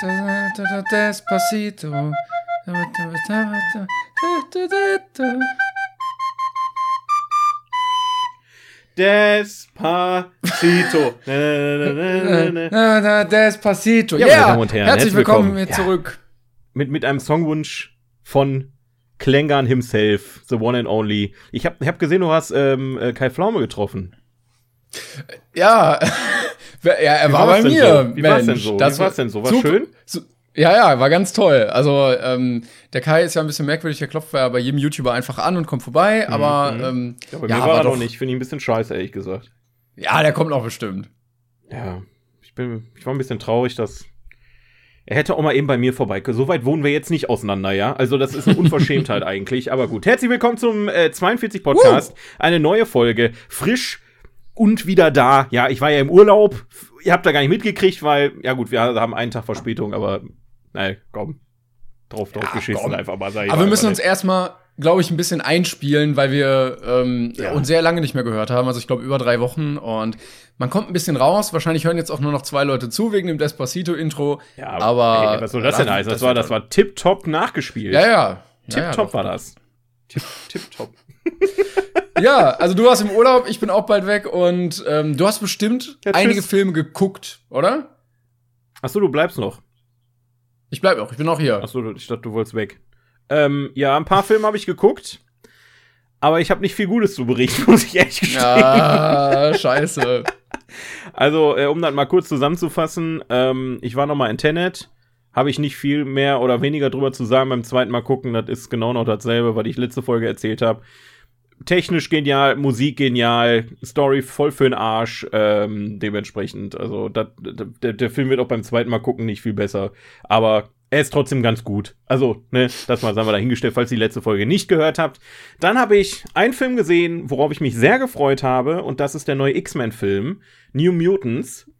Despacito. Despacito. Despacito. Ja, Ja, meine Damen und Herren, herzlich willkommen, willkommen. hier zurück. Mit, mit einem Songwunsch von Klängern himself, the one and only. Ich habe hab gesehen, du hast ähm, äh, Kai Pflaume getroffen. Ja, ja er Wie war war's bei mir. so? Wie war's denn so? Wie Das war's denn so? War super- schön? su- ja, ja, war ganz toll. Also, ähm, der Kai ist ja ein bisschen merkwürdig, der klopft ja bei jedem YouTuber einfach an und kommt vorbei, aber, ähm, Ja, bei ja, mir aber war er doch- nicht. Finde ich ein bisschen scheiße, ehrlich gesagt. Ja, der kommt auch bestimmt. Ja, ich bin, ich war ein bisschen traurig, dass er hätte auch mal eben bei mir vorbei. So weit wohnen wir jetzt nicht auseinander, ja? Also das ist eine Unverschämtheit eigentlich, aber gut. Herzlich willkommen zum äh, 42 Podcast. Eine neue Folge, frisch und wieder da. Ja, ich war ja im Urlaub. Ihr habt da gar nicht mitgekriegt, weil ja gut, wir haben einen Tag Verspätung, aber nein, komm. Drauf, drauf Ja, geschissen komm. einfach mal. Sag Aber wir müssen uns erstmal, glaube ich, ein bisschen einspielen, weil wir ähm, Ja. uns sehr lange nicht mehr gehört haben. Also ich glaube über drei Wochen und man kommt ein bisschen raus. Wahrscheinlich hören jetzt auch nur noch zwei Leute zu wegen dem Despacito-Intro. ja, aber ey, was soll das denn heißen? Das, war, das war tipptopp nachgespielt. Ja, ja. ja, ja, Tipptopp doch. war das. Tipp, tipptopp. Ja, also du warst im Urlaub, ich bin auch bald weg und ähm, du hast bestimmt Ja, einige Filme geguckt, oder? Achso, du bleibst noch. Ich bleib auch, ich bin auch hier. Achso, ich dachte, du wolltest weg. Ähm, ja, ein paar Filme habe ich geguckt. Aber ich habe nicht viel Gutes zu berichten, muss ich ehrlich gestehen. Ja, scheiße. Also, äh, um das mal kurz zusammenzufassen, ähm, ich war noch mal in Tenet. Habe ich nicht viel mehr oder weniger drüber zu sagen beim zweiten Mal gucken. Das ist genau noch dasselbe, was ich letzte Folge erzählt habe. Technisch genial, Musik genial, Story voll für den Arsch. Ähm, dementsprechend, also dat, der, der Film wird auch beim zweiten Mal gucken nicht viel besser. Aber er ist trotzdem ganz gut. Also, ne, das mal sagen wir dahingestellt, falls ihr die letzte Folge nicht gehört habt. Dann habe ich einen Film gesehen, worauf ich mich sehr gefreut habe, und das ist der neue X-Men-Film, New Mutants.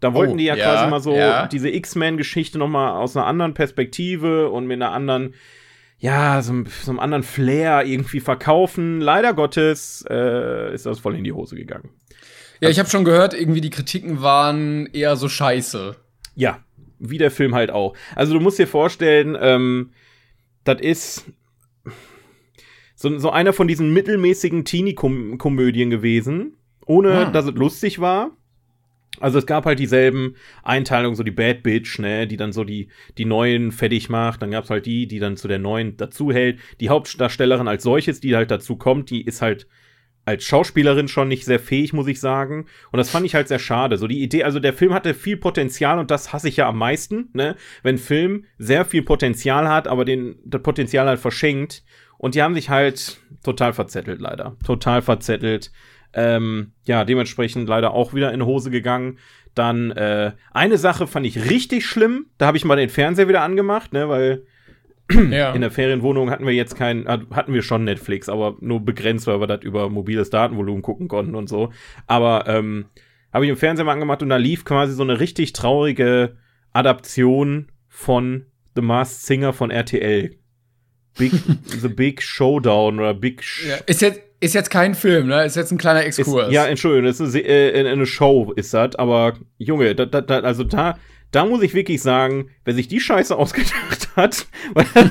Da wollten Oh, die ja, ja, quasi mal so ja. diese X-Men-Geschichte noch mal aus einer anderen Perspektive und mit einer anderen, ja, so, einem- so einem anderen Flair irgendwie verkaufen. Leider Gottes äh, ist das voll in die Hose gegangen. Ja, ich habe schon gehört, irgendwie die Kritiken waren eher so scheiße. Ja, wie der Film halt auch. Also du musst dir vorstellen, ähm, das ist so, so einer von diesen mittelmäßigen Teenie-Komödien gewesen, ohne Ah. dass es lustig war. Also es gab halt dieselben Einteilungen, so die Bad Bitch, ne, die dann so die, die Neuen fertig macht. Dann gab's halt die, die dann zu der Neuen dazuhält. Die Hauptdarstellerin als solches, die halt dazu kommt, die ist halt als Schauspielerin schon nicht sehr fähig, muss ich sagen. Und das fand ich halt sehr schade. So die Idee, also der Film hatte viel Potenzial und das hasse ich ja am meisten, ne? Wenn Film sehr viel Potenzial hat, aber den, das Potenzial halt verschenkt. Und die haben sich halt total verzettelt, leider. Total verzettelt. Ähm, ja, dementsprechend leider auch wieder in Hose gegangen. Dann äh, eine Sache fand ich richtig schlimm. Da habe ich mal den Fernseher wieder angemacht, ne, weil Ja. in der Ferienwohnung hatten wir jetzt kein, äh, hatten wir schon Netflix, aber nur begrenzt, weil wir das über mobiles Datenvolumen gucken konnten und so. Aber ähm, habe ich im Fernseher mal angemacht und da lief quasi so eine richtig traurige Adaption von The Masked Singer von RTL. Big, The Big Showdown oder Big Sh Ja, ist, jetzt, ist jetzt kein Film, ne? Ist jetzt ein kleiner ist, Exkurs. ja, Entschuldigung, das ist eine, äh, eine Show, ist das, aber Junge, da, da, da, also da, da muss ich wirklich sagen, wer sich die Scheiße ausgedacht hat, weil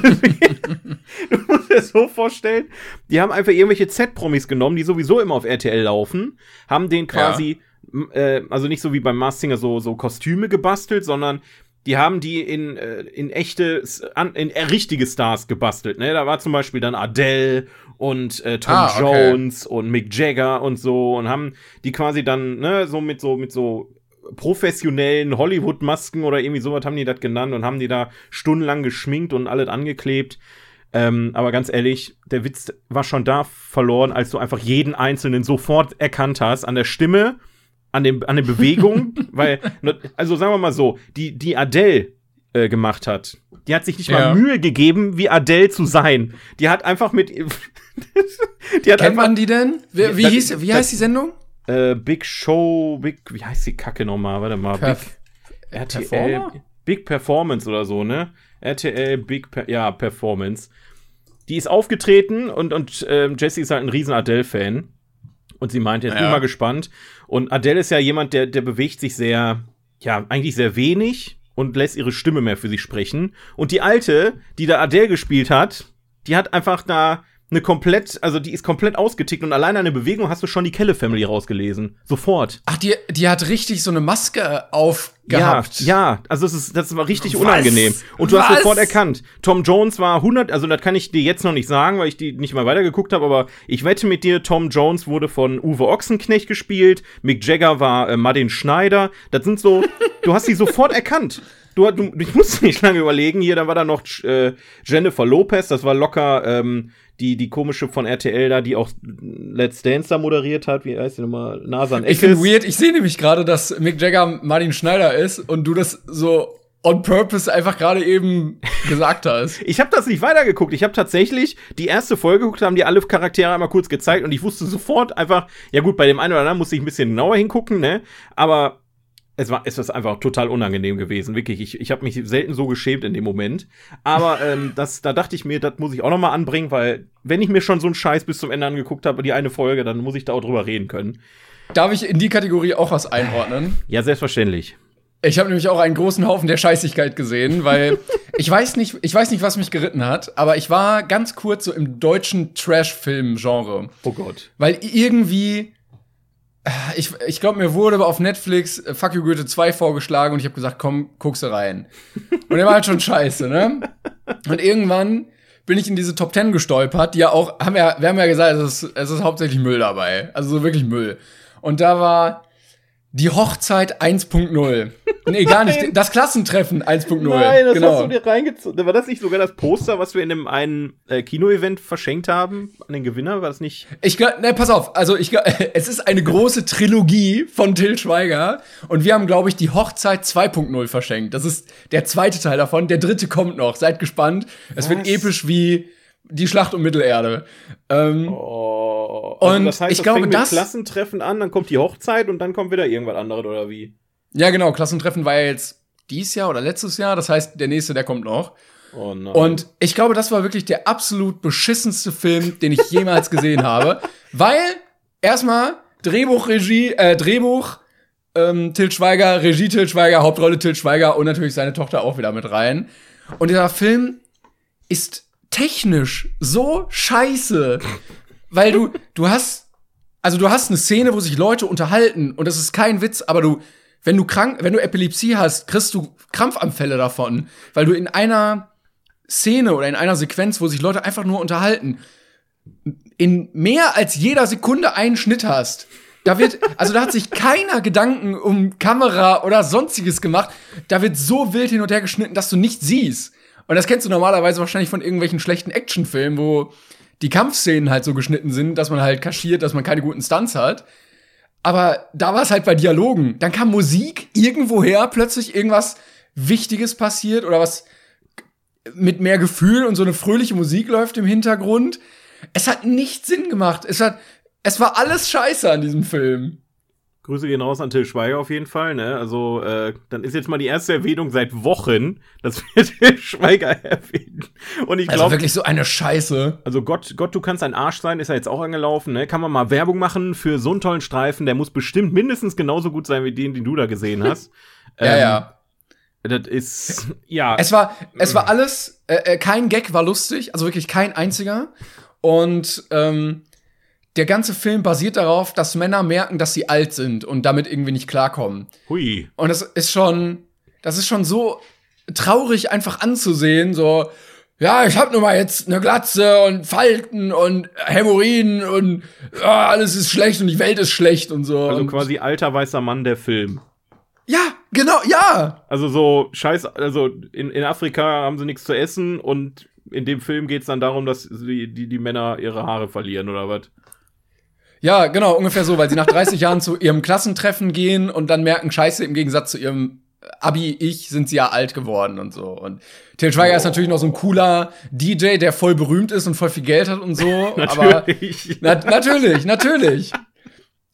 du musst dir das so vorstellen, die haben einfach irgendwelche Z-Promis genommen, die sowieso immer auf RTL laufen, haben den quasi, m- äh, also nicht so wie beim Mars Singer so, so Kostüme gebastelt, sondern die haben die in, äh, in echte, in äh, richtige Stars gebastelt. Ne? Da war zum Beispiel dann Adele und äh, Tom Ah, okay. Jones und Mick Jagger und so und haben die quasi dann ne, so mit so mit so professionellen Hollywood-Masken oder irgendwie sowas haben die das genannt und haben die da stundenlang geschminkt und alles angeklebt. Ähm, aber ganz ehrlich, der Witz war schon da verloren, als du einfach jeden Einzelnen sofort erkannt hast an der Stimme, an, dem, an den Bewegungen, weil, also sagen wir mal so, die, die Adele äh, gemacht hat, die hat sich nicht Ja. mal Mühe gegeben, wie Adele zu sein. Die hat einfach mit. die hat Kennt einfach, man die denn? Wie, wie, Das- hieß, wie das- heißt die Sendung? äh, Big Show, Big, wie heißt die Kacke nochmal? Warte mal. Perf- Big, RTL, Performer? Big Performance oder so, ne? RTL Big, per ja, Performance. Die ist aufgetreten und, und ähm, Jessie ist halt ein riesen Adele-Fan. Und sie meinte, jetzt bin Ja. ich mal gespannt. Und Adele ist ja jemand, der, der bewegt sich sehr, ja, eigentlich sehr wenig und lässt ihre Stimme mehr für sich sprechen. Und die alte, die da Adele gespielt hat, die hat einfach da eine komplett, also die ist komplett ausgetickt und alleine an der Bewegung hast du schon die Kelle Family rausgelesen. Sofort. Ach, die, die hat richtig so eine Maske aufgehabt. Ja, ja, also das ist das war richtig Was? unangenehm und du hast Was? sofort erkannt. Tom Jones war 100, also das kann ich dir jetzt noch nicht sagen, weil ich die nicht mal weitergeguckt habe, aber ich wette mit dir, Tom Jones wurde von Uwe Ochsenknecht gespielt, Mick Jagger war äh, Martin Schneider. Das sind so, du hast sie sofort erkannt. Du, du ich musste nicht lange überlegen. Hier, da war da noch äh, Jennifer Lopez, das war locker ähm, die die komische von RTL da, die auch Let's Dance da moderiert hat. Wie heißt die nochmal? Nasan Ich finde weird, ich sehe nämlich gerade, dass Mick Jagger Martin Schneider ist und du das so on purpose einfach gerade eben gesagt hast. Ich habe das nicht weitergeguckt. Ich habe tatsächlich die erste Folge geguckt, haben die alle Charaktere einmal kurz gezeigt und ich wusste sofort einfach, ja gut, bei dem einen oder anderen musste ich ein bisschen genauer hingucken, ne? Aber es war, es ist einfach total unangenehm gewesen, wirklich. Ich, ich habe mich selten so geschämt in dem Moment. Aber ähm, das, da dachte ich mir, das muss ich auch noch mal anbringen, weil wenn ich mir schon so einen Scheiß bis zum Ende angeguckt habe, die eine Folge, dann muss ich da auch drüber reden können. Darf ich in die Kategorie auch was einordnen? Ja, selbstverständlich. Ich habe nämlich auch einen großen Haufen der Scheißigkeit gesehen, weil ich weiß nicht, ich weiß nicht, was mich geritten hat, aber ich war ganz kurz so im deutschen Trash-Film-Genre. Oh Gott. Weil irgendwie, ich, ich glaube, mir wurde auf Netflix äh, Fuck You Goethe 2 vorgeschlagen und ich habe gesagt, komm, guckst du rein. Und der war halt schon scheiße, ne? Und irgendwann bin ich in diese Top 10 gestolpert, die ja auch, haben ja, wir haben ja gesagt, es ist, es ist hauptsächlich Müll dabei. Also so wirklich Müll. Und da war die Hochzeit 1.0. Nee, gar nicht. Das Klassentreffen 1.0. Nein, das genau. hast du dir reingezogen. War das nicht sogar das Poster, was wir in dem einen äh, Kinoevent verschenkt haben an den Gewinner? War das nicht? Ich glaub, ne, pass auf, also ich es ist eine große Trilogie von Till Schweiger und wir haben, glaube ich, die Hochzeit 2.0 verschenkt. Das ist der zweite Teil davon, der dritte kommt noch. Seid gespannt. Es wird Was? episch wie die Schlacht um Mittelerde. Ähm, Oh. Und das heißt, ich das glaube, fängt das- mit Klassentreffen an, dann kommt die Hochzeit und dann kommt wieder irgendwas anderes oder wie? ja, genau, Klassentreffen war ja jetzt dies Jahr oder letztes Jahr, das heißt, der nächste, der kommt noch. Oh nein. Und ich glaube, das war wirklich der absolut beschissenste Film, den ich jemals gesehen habe. Weil, erstmal, Drehbuch, Regie, äh, Drehbuch, ähm, Til Schweiger, Regie Til Schweiger, Hauptrolle Til Schweiger und natürlich seine Tochter auch wieder mit rein. Und dieser Film ist technisch so scheiße. Weil du, du hast, also du hast eine Szene, wo sich Leute unterhalten und das ist kein Witz, aber du, wenn du krank, wenn du Epilepsie hast, kriegst du Krampfanfälle davon, weil du in einer Szene oder in einer Sequenz, wo sich Leute einfach nur unterhalten, in mehr als jeder Sekunde einen Schnitt hast. Da wird, also da hat sich keiner Gedanken um Kamera oder sonstiges gemacht. Da wird so wild hin und her geschnitten, dass du nichts siehst. Und das kennst du normalerweise wahrscheinlich von irgendwelchen schlechten Actionfilmen, wo die Kampfszenen halt so geschnitten sind, dass man halt kaschiert, dass man keine guten Stunts hat. Aber da war es halt bei Dialogen. Dann kam Musik irgendwoher, plötzlich irgendwas Wichtiges passiert oder was mit mehr Gefühl und so eine fröhliche Musik läuft im Hintergrund. Es hat nicht Sinn gemacht. Es hat, es war alles scheiße an diesem Film. Grüße gehen raus an Till Schweiger auf jeden Fall, ne? Also, äh, dann ist jetzt mal die erste Erwähnung seit Wochen, dass wir Till Schweiger erwähnen. Und ich Also glaube, wirklich so eine Scheiße. also Gott, Gott, du kannst ein Arsch sein, ist er jetzt auch angelaufen, ne? Kann man mal Werbung machen für so einen tollen Streifen, der muss bestimmt mindestens genauso gut sein wie den, den du da gesehen hast. Ja, Ähm, ja. Das ist, ja. Es war, es war alles, äh, äh, kein Gag war lustig, also wirklich kein einziger. Und ähm, der ganze Film basiert darauf, dass Männer merken, dass sie alt sind und damit irgendwie nicht klarkommen. hui. Und das ist schon, das ist schon so traurig einfach anzusehen, so, ja, ich hab nun mal jetzt eine Glatze und Falten und Hämorrhoiden und ja, alles ist schlecht und die Welt ist schlecht und so. Also quasi alter weißer Mann der Film. Ja, genau, ja. Also so scheiß, also in, in Afrika haben sie nichts zu essen und in dem Film geht's dann darum, dass die, die, die Männer ihre Haare verlieren oder was? Ja, genau, ungefähr so, weil sie nach 30 Jahren zu ihrem Klassentreffen gehen und dann merken, scheiße, im Gegensatz zu ihrem Abi-Ich sind sie ja alt geworden und so. Und Til Schweiger oh. ist natürlich noch so ein cooler DJ, der voll berühmt ist und voll viel Geld hat und so. natürlich. Aber, na, natürlich, natürlich.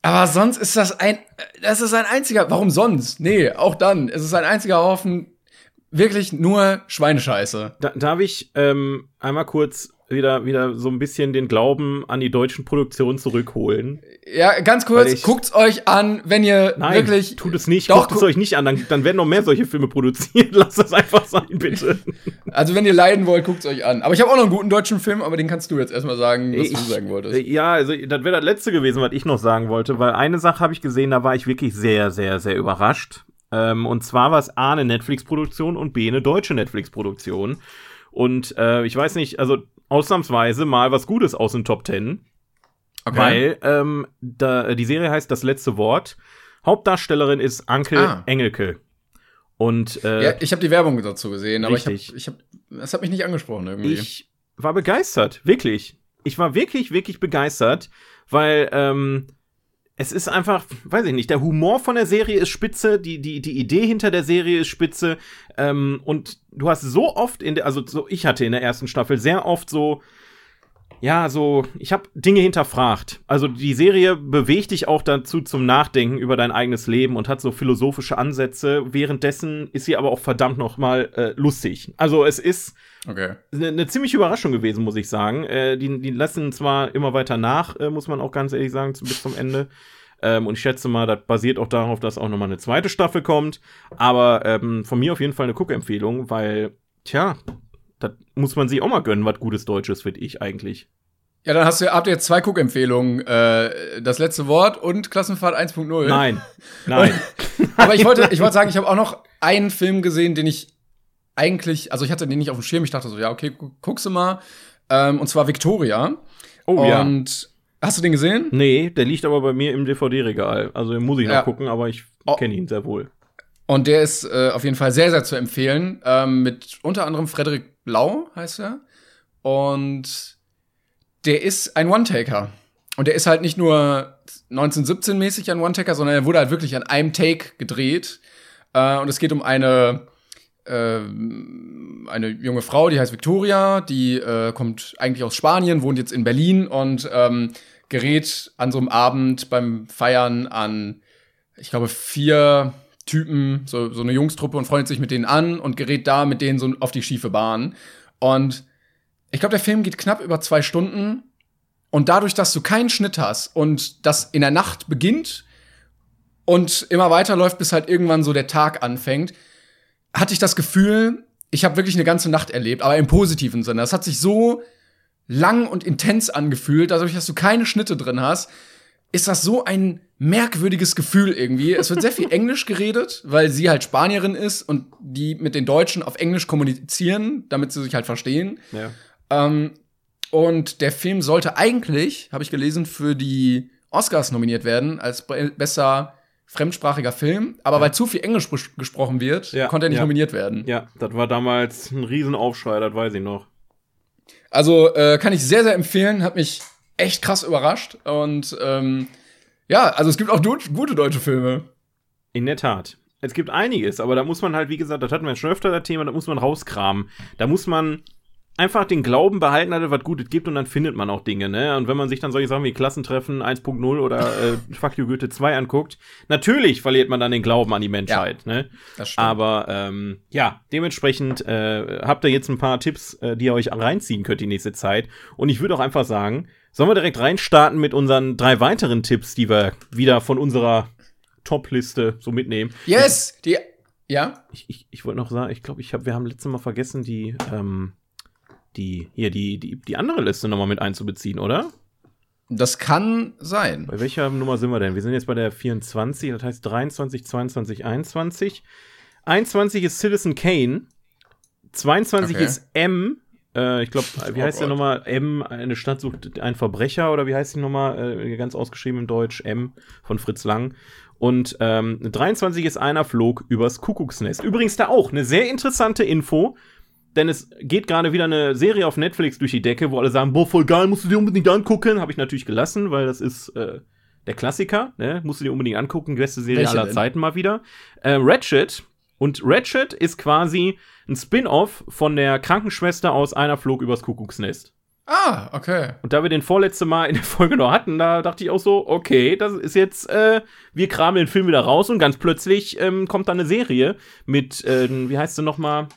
Aber sonst ist das ein, das ist ein einziger, warum sonst? Nee, auch dann. Es ist ein einziger Haufen wirklich nur Schweinescheiße. Da, darf ich ähm, einmal kurz wieder, wieder so ein bisschen den Glauben an die deutschen Produktionen zurückholen. Ja, ganz kurz, guckt's euch an, wenn ihr Nein, wirklich. Tut es nicht, doch, guckt es euch nicht an, dann, dann werden noch mehr solche Filme produziert. Lasst das einfach sein, bitte. Also, wenn ihr leiden wollt, guckt's euch an. Aber ich habe auch noch einen guten deutschen Film, aber den kannst du jetzt erstmal sagen, was ich, du sagen wolltest. Ja, also das wäre das letzte gewesen, was ich noch sagen wollte, weil eine Sache habe ich gesehen, da war ich wirklich sehr, sehr, sehr überrascht. Ähm, und zwar war es A, eine Netflix-Produktion und B, eine deutsche Netflix-Produktion. Und äh, ich weiß nicht, also ausnahmsweise mal was Gutes aus den Top Ten. Okay. Weil ähm, da, die Serie heißt Das letzte Wort. Hauptdarstellerin ist Anke ah. Engelke. Und äh, ja, ich habe die Werbung dazu gesehen, aber richtig. ich habe, ich hab, das hat mich nicht angesprochen irgendwie. Ich war begeistert, wirklich. Ich war wirklich, wirklich begeistert, weil ähm, es ist einfach, weiß ich nicht, der Humor von der Serie ist spitze, die, die, die Idee hinter der Serie ist spitze. Ähm, und du hast so oft in der, also so, ich hatte in der ersten Staffel sehr oft so, ja, so, ich habe Dinge hinterfragt. Also die Serie bewegt dich auch dazu zum Nachdenken über dein eigenes Leben und hat so philosophische Ansätze. Währenddessen ist sie aber auch verdammt noch mal äh, lustig. Also es ist okay. eine ne ziemliche Überraschung gewesen, muss ich sagen. Äh, die, die lassen zwar immer weiter nach, äh, muss man auch ganz ehrlich sagen, bis zum Ende. Ähm, und ich schätze mal, das basiert auch darauf, dass auch noch mal eine zweite Staffel kommt. Aber ähm, von mir auf jeden Fall eine Guckempfehlung, weil, tja, das muss man sich auch mal gönnen, was gutes Deutsches, finde ich eigentlich. Ja, dann hast du, habt ihr jetzt zwei Guckempfehlungen. Äh, das letzte Wort und Klassenfahrt 1.0. Nein, nein. Aber ich wollte, ich wollte sagen, ich habe auch noch einen Film gesehen, den ich eigentlich, also ich hatte den nicht auf dem Schirm. Ich dachte so, ja, okay, guckst du mal. Ähm, und zwar Victoria. Oh und ja. Und hast du den gesehen? Nee, der liegt aber bei mir im DVD-Regal. Also den muss ich noch ja. gucken, aber ich oh. kenne ihn sehr wohl. Und der ist äh, auf jeden Fall sehr, sehr zu empfehlen. Ähm, mit unter anderem Frederik Blau heißt er. Und der ist ein One-Taker. Und der ist halt nicht nur 1917-mäßig ein One-Taker, sondern er wurde halt wirklich an einem Take gedreht. Äh, und es geht um eine, äh, eine junge Frau, die heißt Victoria, die äh, kommt eigentlich aus Spanien, wohnt jetzt in Berlin und ähm, gerät an so einem Abend beim Feiern an, ich glaube, vier Typen, so, so eine Jungstruppe und freundet sich mit denen an und gerät da mit denen so auf die schiefe Bahn. Und ich glaube, der Film geht knapp über zwei Stunden. Und dadurch, dass du keinen Schnitt hast und das in der Nacht beginnt und immer weiterläuft, bis halt irgendwann so der Tag anfängt, hatte ich das Gefühl, ich habe wirklich eine ganze Nacht erlebt, aber im positiven Sinne. Das hat sich so lang und intens angefühlt, dadurch, dass du keine Schnitte drin hast, ist das so ein merkwürdiges Gefühl irgendwie. Es wird sehr viel Englisch geredet, weil sie halt Spanierin ist und die mit den Deutschen auf Englisch kommunizieren, damit sie sich halt verstehen. Ja. Ähm, und der Film sollte eigentlich, habe ich gelesen, für die Oscars nominiert werden als besser fremdsprachiger Film, aber ja. weil zu viel Englisch gesprochen wird, ja, konnte er nicht nominiert werden. Ja, das war damals ein Riesenaufschrei, das weiß ich noch. Also äh, kann ich sehr, sehr empfehlen, hat mich echt krass überrascht. Und ähm, ja, also es gibt auch gute deutsche Filme. In der Tat. Es gibt einiges, aber da muss man halt, wie gesagt, das hatten wir schon öfter das Thema, da muss man rauskramen. Da muss man einfach den Glauben behalten, dass es was Gutes gibt und dann findet man auch Dinge, ne? Und wenn man sich dann solche Sachen wie Klassentreffen 1.0 oder äh, Fuck You Goethe 2 anguckt, natürlich verliert man dann den Glauben an die Menschheit, ja, ne? Das stimmt. Aber ähm, ja, dementsprechend äh, habt ihr jetzt ein paar Tipps, äh, die ihr euch reinziehen könnt die nächste Zeit. Und ich würde auch einfach sagen, sollen wir direkt reinstarten mit unseren drei weiteren Tipps, die wir wieder von unserer Top-Liste so mitnehmen. Yes! Die, ja? Ich, ich, ich wollte noch sagen, ich glaube, ich hab, wir haben letztes Mal vergessen, die, ähm, die, hier, die, die, die andere Liste nochmal mit einzubeziehen, oder? Das kann sein. Bei welcher Nummer sind wir denn? Wir sind jetzt bei der 24, das heißt 23, 22, 21. 21 ist Citizen Kane. 22 okay. ist M. Äh, ich glaube, wie oh heißt der nochmal? M, eine Stadt sucht einen Verbrecher oder wie heißt die nochmal? Äh, ganz ausgeschrieben im Deutsch. M von Fritz Lang. Und ähm, 23 ist einer flog übers Kuckucksnest. Übrigens da auch eine sehr interessante Info denn es geht gerade wieder eine Serie auf Netflix durch die Decke, wo alle sagen, boah, voll geil, musst du dir unbedingt angucken. Habe ich natürlich gelassen, weil das ist äh, der Klassiker, ne? Musst du dir unbedingt angucken, beste Serie Welche aller denn? Zeiten mal wieder. Äh, Ratchet. Und Ratchet ist quasi ein Spin-off von der Krankenschwester aus Einer flog übers Kuckucksnest. Ah, okay. Und da wir den vorletzte Mal in der Folge noch hatten, da dachte ich auch so, okay, das ist jetzt, äh, wir kramen den Film wieder raus und ganz plötzlich ähm, kommt da eine Serie mit, äh, wie heißt sie nochmal?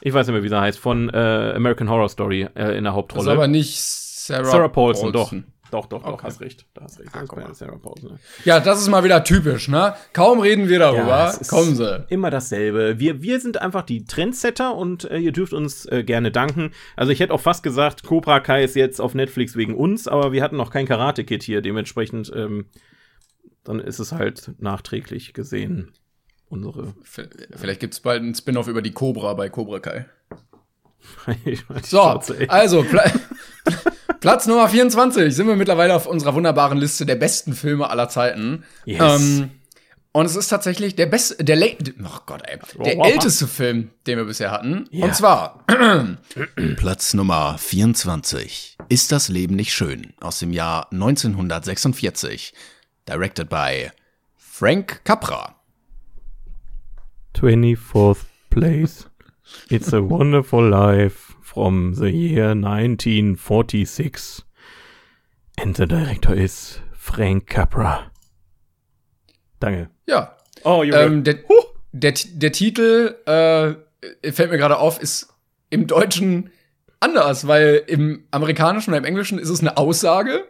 Ich weiß nicht mehr, wie sie heißt, von äh, American Horror Story äh, in der Das Hauptrolle. ist aber nicht Sarah, Sarah Paulson, doch. Doch, doch, doch, Okay. hast recht. Da hast recht. Das bei mal. Sarah Paulson. ne? Ja, das ist mal wieder typisch, ne? Kaum reden wir darüber, es ist kommen sie. Immer dasselbe. Wir, wir sind einfach die Trendsetter und äh, ihr dürft uns äh, gerne danken. Also ich hätte auch fast gesagt, Cobra Kai ist jetzt auf Netflix wegen uns, aber wir hatten noch kein Karate-Kid hier. Dementsprechend, ähm, dann ist es halt nachträglich gesehen. Unsere. V- Vielleicht gibt's bald einen Spin-off über die Cobra bei Cobra Kai. So, also Platz Nummer 24 sind wir mittlerweile auf unserer wunderbaren Liste der besten Filme aller Zeiten. Yes. Ähm, und es ist tatsächlich der beste, der late, oh Gott, ey, der Oh. älteste Film, den wir bisher hatten. Ja. Und zwar Platz Nummer 24 ist das Leben nicht schön aus dem Jahr 1946. Directed by Frank Capra. 24th place. It's a wonderful life from the year 1946. And the director is Frank Capra. Danke. ja, Oh, Junge. ähm, der, der, der Titel äh, fällt mir gerade auf, ist im Deutschen anders, weil im Amerikanischen oder im Englischen ist es eine Aussage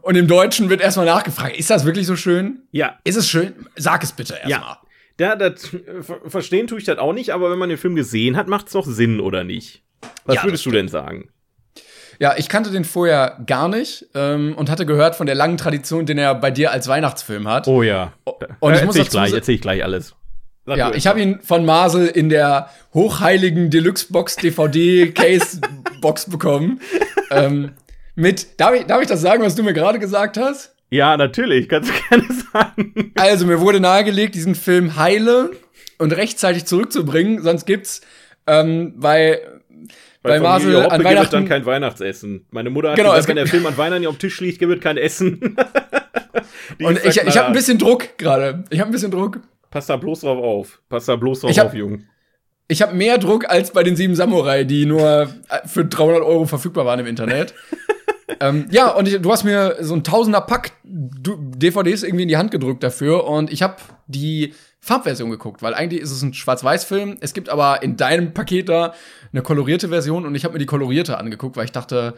und im Deutschen wird erstmal nachgefragt, ist das wirklich so schön? ja, Ist es schön? Sag es bitte erstmal. Ja. Da, das, ver verstehen tue ich das auch nicht, aber wenn man den Film gesehen hat, macht es doch Sinn, oder nicht? Was Ja, würdest du denn sagen? Ja, ich kannte den vorher gar nicht ähm, und hatte gehört von der langen Tradition, den er bei dir als Weihnachtsfilm hat. Oh ja. und ich muss erzähl dazu gleich, erzähl ich gleich alles. Sag ja, ich habe ihn von Marcel in der hochheiligen Deluxe-Box DVD-Case-Box bekommen. ähm, mit, darf ich, darf ich das sagen, was du mir gerade gesagt hast? Ja, natürlich, kannst du gerne sagen. Also, mir wurde nahegelegt, diesen Film heile und rechtzeitig zurückzubringen, sonst gibt's ähm, bei, bei, Marcel Familie Hoppe an gibt es Weihnachten dann kein Weihnachtsessen. Meine Mutter hat Genau, es gesagt, wenn der Film an Weihnachten auf dem Tisch liegt, gibt es kein Essen. Und ich, ich habe ein bisschen Druck gerade. Ich habe ein bisschen Druck. Pass da bloß drauf auf. Pass da bloß drauf hab- auf, Jung. Ich habe mehr Druck als bei den sieben Samurai, die nur äh, für 300 Euro verfügbar waren im Internet. ähm, ja, und ich, du hast mir so ein Tausender Pack DVDs irgendwie in die Hand gedrückt dafür und ich habe die Farbversion geguckt, weil eigentlich ist es ein Schwarz-Weiß-Film. Es gibt aber in deinem Paket da eine kolorierte Version und ich habe mir die kolorierte angeguckt, weil ich dachte,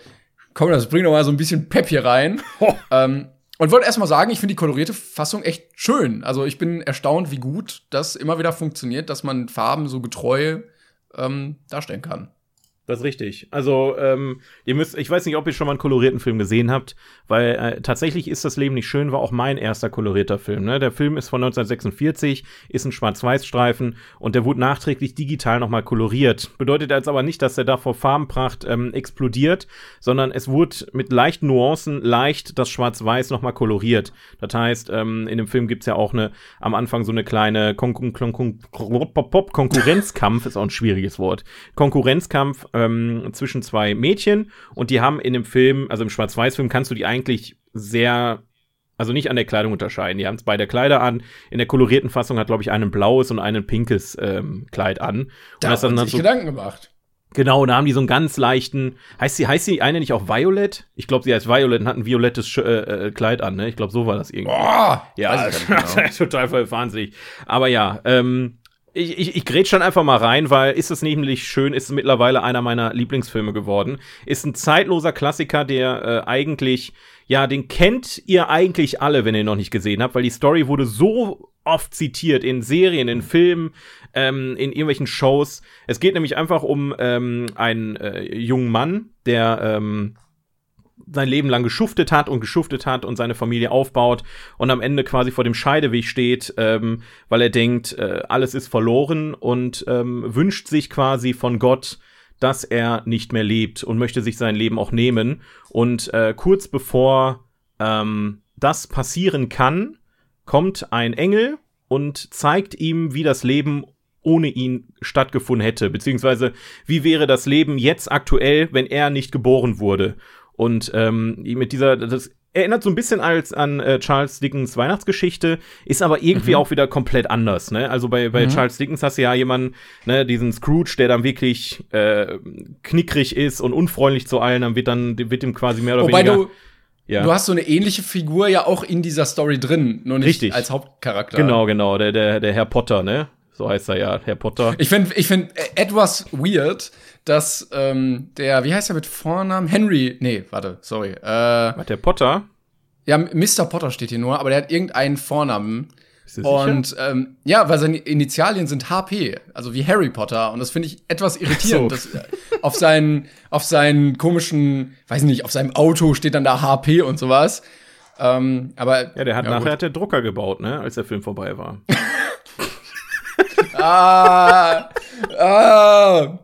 komm, das bringt doch mal so ein bisschen Pep hier rein. ähm, und wollte erst mal sagen, ich finde die kolorierte Fassung echt schön. Also ich bin erstaunt, wie gut das immer wieder funktioniert, dass man Farben so getreu ähm, darstellen kann. Das ist richtig. Also, ähm, ihr müsst, ich weiß nicht, ob ihr schon mal einen kolorierten Film gesehen habt, weil äh, tatsächlich ist das Leben nicht schön, war auch mein erster kolorierter Film. Ne? Der Film ist von 1946, ist ein Schwarz-Weiß-Streifen und der wurde nachträglich digital nochmal koloriert. Bedeutet jetzt aber nicht, dass er da vor Farbenpracht ähm, explodiert, sondern es wurde mit leichten Nuancen leicht das Schwarz-Weiß nochmal koloriert. Das heißt, ähm, in dem Film gibt's ja auch eine, am Anfang so eine kleine Kon Kon Kon Konkurrenzkampf, ist auch ein schwieriges Wort. Konkurrenzkampf ähm, zwischen zwei Mädchen und die haben in dem Film, also im Schwarz-Weiß-Film kannst du die eigentlich sehr also nicht an der Kleidung unterscheiden. Die haben es beide Kleider an. In der kolorierten Fassung hat, glaube ich, einen blaues und einen pinkes ähm, Kleid an. Und Da das hat dann hat sich so, Gedanken gemacht. genau, da haben die so einen ganz leichten. Heißt sie, heißt sie eine nicht auch Violet? Ich glaube, sie heißt Violet und hat ein violettes äh, äh, Kleid an, ne? Ich glaube, so war das irgendwie. Boah, Ja, nicht genau. total voll wahnsinnig. Aber ja, ähm, ich, ich, ich grätsch dann einfach mal rein, weil ist es nämlich schön, ist mittlerweile einer meiner Lieblingsfilme geworden. Ist ein zeitloser Klassiker, der äh, eigentlich, ja, den kennt ihr eigentlich alle, wenn ihr ihn noch nicht gesehen habt, weil die Story wurde so oft zitiert in Serien, in Filmen, ähm, in irgendwelchen Shows. Es geht nämlich einfach um ähm, einen äh, jungen Mann, der ähm, sein Leben lang geschuftet hat und geschuftet hat und seine Familie aufbaut und am Ende quasi vor dem Scheideweg steht, ähm, weil er denkt, äh, alles ist verloren und ähm, wünscht sich quasi von Gott, dass er nicht mehr lebt und möchte sich sein Leben auch nehmen. Und äh, kurz bevor ähm, das passieren kann, kommt ein Engel und zeigt ihm, wie das Leben ohne ihn stattgefunden hätte, beziehungsweise wie wäre das Leben jetzt aktuell, wenn er nicht geboren wurde. Und ähm, mit dieser, das erinnert so ein bisschen als an äh, Charles Dickens Weihnachtsgeschichte, ist aber irgendwie Mhm. auch wieder komplett anders. Ne? Also bei, bei Mhm. Charles Dickens hast du ja jemanden, ne, diesen Scrooge, der dann wirklich äh, knickrig ist und unfreundlich zu allen, dann wird dann wird ihm quasi mehr oder Wobei weniger. du, ja. du hast so eine ähnliche Figur ja auch in dieser Story drin, nur nicht Richtig. als Hauptcharakter. genau, genau, der, der, der Herr Potter, ne? So heißt er ja, Herr Potter. Ich finde ich find äh, etwas weird, dass ähm, der, wie heißt er mit Vornamen? Henry, nee, warte, sorry. Äh, Was, der Potter? ja, Mr. Potter steht hier nur, aber der hat irgendeinen Vornamen. Ist du sicher? Und ähm, ja, weil seine Initialien sind HP, also wie Harry Potter. Und das finde ich etwas irritierend. Ach Dass, äh, auf, seinen, auf seinen komischen, weiß nicht, auf seinem Auto steht dann da HP und sowas. Ähm, aber Ja, der hat ja, nachher gut. hat der Drucker gebaut, ne, als der Film vorbei war. Ah, ah.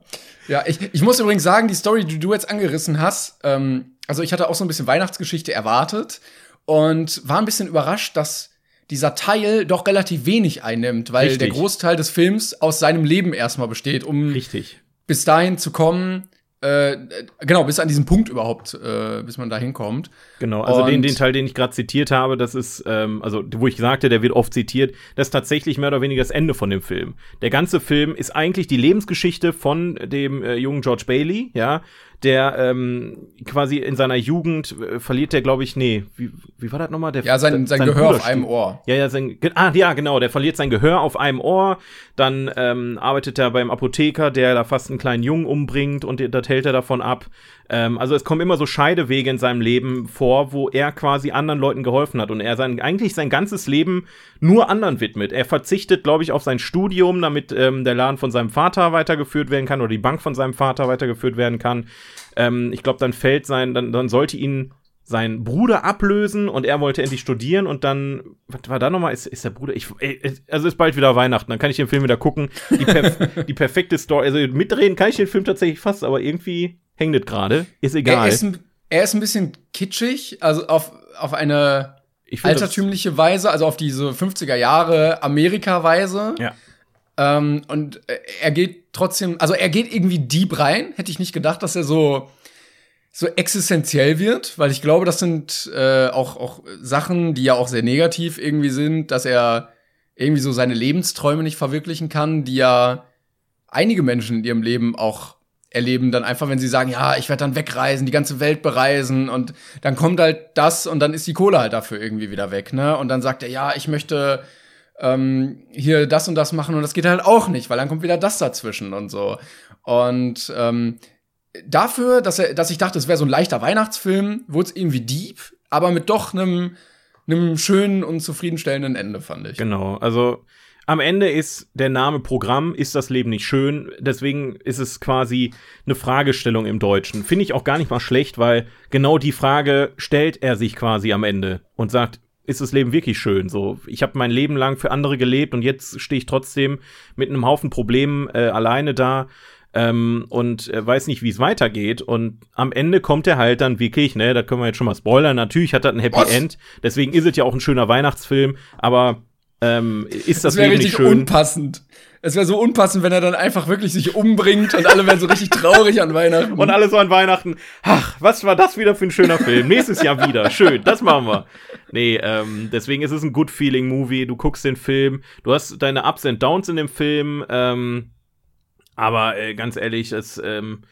Ja, ich, ich muss übrigens sagen, die Story, die du jetzt angerissen hast, ähm, also ich hatte auch so ein bisschen Weihnachtsgeschichte erwartet und war ein bisschen überrascht, dass dieser Teil doch relativ wenig einnimmt, weil Richtig. der Großteil des Films aus seinem Leben erstmal besteht, um Richtig. bis dahin zu kommen, äh, genau, bis an diesen Punkt überhaupt, äh, bis man da hinkommt. Genau, also den, den Teil, den ich gerade zitiert habe, das ist, ähm, also wo ich sagte, der wird oft zitiert, das ist tatsächlich mehr oder weniger das Ende von dem Film. Der ganze Film ist eigentlich die Lebensgeschichte von dem äh, jungen George Bailey, ja, der ähm, quasi in seiner Jugend äh, verliert der, glaube ich, nee, wie, wie war das nochmal? Der, Ja, sein, sein, Gehör Bruder auf einem. Ohr. Ja, ja, sein, ah, ja, genau, der verliert sein Gehör auf einem Ohr, dann ähm, arbeitet er beim Apotheker, der da fast einen kleinen Jungen umbringt und das hält er davon ab. Ähm, also es kommen immer so Scheidewege in seinem Leben vor, wo er quasi anderen Leuten geholfen hat und er sein, eigentlich sein ganzes Leben nur anderen widmet. Er verzichtet, glaube ich, auf sein Studium, damit ähm, der Laden von seinem Vater weitergeführt werden kann oder die Bank von seinem Vater weitergeführt werden kann. Ähm, ich glaube, dann fällt sein, dann, dann sollte ihn sein Bruder ablösen und er wollte endlich studieren und dann, was war da nochmal? Ist, ist der Bruder, ich, ey, also ist bald wieder Weihnachten, dann kann ich den Film wieder gucken. Die, perf die perfekte Story, also mitreden kann ich den Film tatsächlich fast, aber irgendwie hängt es gerade. Ist Er egal. ist, ein, er ist ein bisschen kitschig, also auf, auf eine find das- altertümliche Weise, also auf diese 50er Jahre Amerika-Weise. Ja. Ähm, und er geht trotzdem, also er geht irgendwie deep rein. Hätte ich nicht gedacht, dass er so so existenziell wird, weil ich glaube, das sind äh, auch auch Sachen, die ja auch sehr negativ irgendwie sind, dass er irgendwie so seine Lebensträume nicht verwirklichen kann, die ja einige Menschen in ihrem Leben auch erleben, dann einfach, wenn sie sagen, ja, ich werde dann wegreisen, die ganze Welt bereisen und dann kommt halt das und dann ist die Kohle halt dafür irgendwie wieder weg, ne? Und dann sagt er, ja, ich möchte ähm, hier das und das machen und das geht halt auch nicht, weil dann kommt wieder das dazwischen und so. Und ähm, dafür, dass er, dass ich dachte, es wäre so ein leichter Weihnachtsfilm, wurde es irgendwie deep, aber mit doch einem einem schönen und zufriedenstellenden Ende, fand ich. Genau, also am Ende ist der Name Programm, ist das Leben nicht schön, deswegen ist es quasi eine Fragestellung im Deutschen. Finde ich auch gar nicht mal schlecht, weil genau die Frage stellt er sich quasi am Ende und sagt, ist das Leben wirklich schön? So, ich habe mein Leben lang für andere gelebt und jetzt stehe ich trotzdem mit einem Haufen Problemen äh, alleine da ähm, und äh, weiß nicht, wie es weitergeht. Und am Ende kommt er halt dann wirklich, ne, da können wir jetzt schon mal spoilern. Natürlich hat das ein Happy Was? End, deswegen ist es ja auch ein schöner Weihnachtsfilm, aber ähm, ist das Das Leben richtig schön? unpassend. Es wäre so unpassend, wenn er dann einfach wirklich sich umbringt und alle wären so richtig traurig an Weihnachten. Und alle so an Weihnachten, ach, was war das wieder für ein schöner Film? Nächstes Jahr wieder. Schön, das machen wir. Nee, ähm, deswegen ist es ein Good-Feeling-Movie. Du guckst den Film, du hast deine Ups and Downs in dem Film, ähm, aber äh, ganz ehrlich, es, ähm,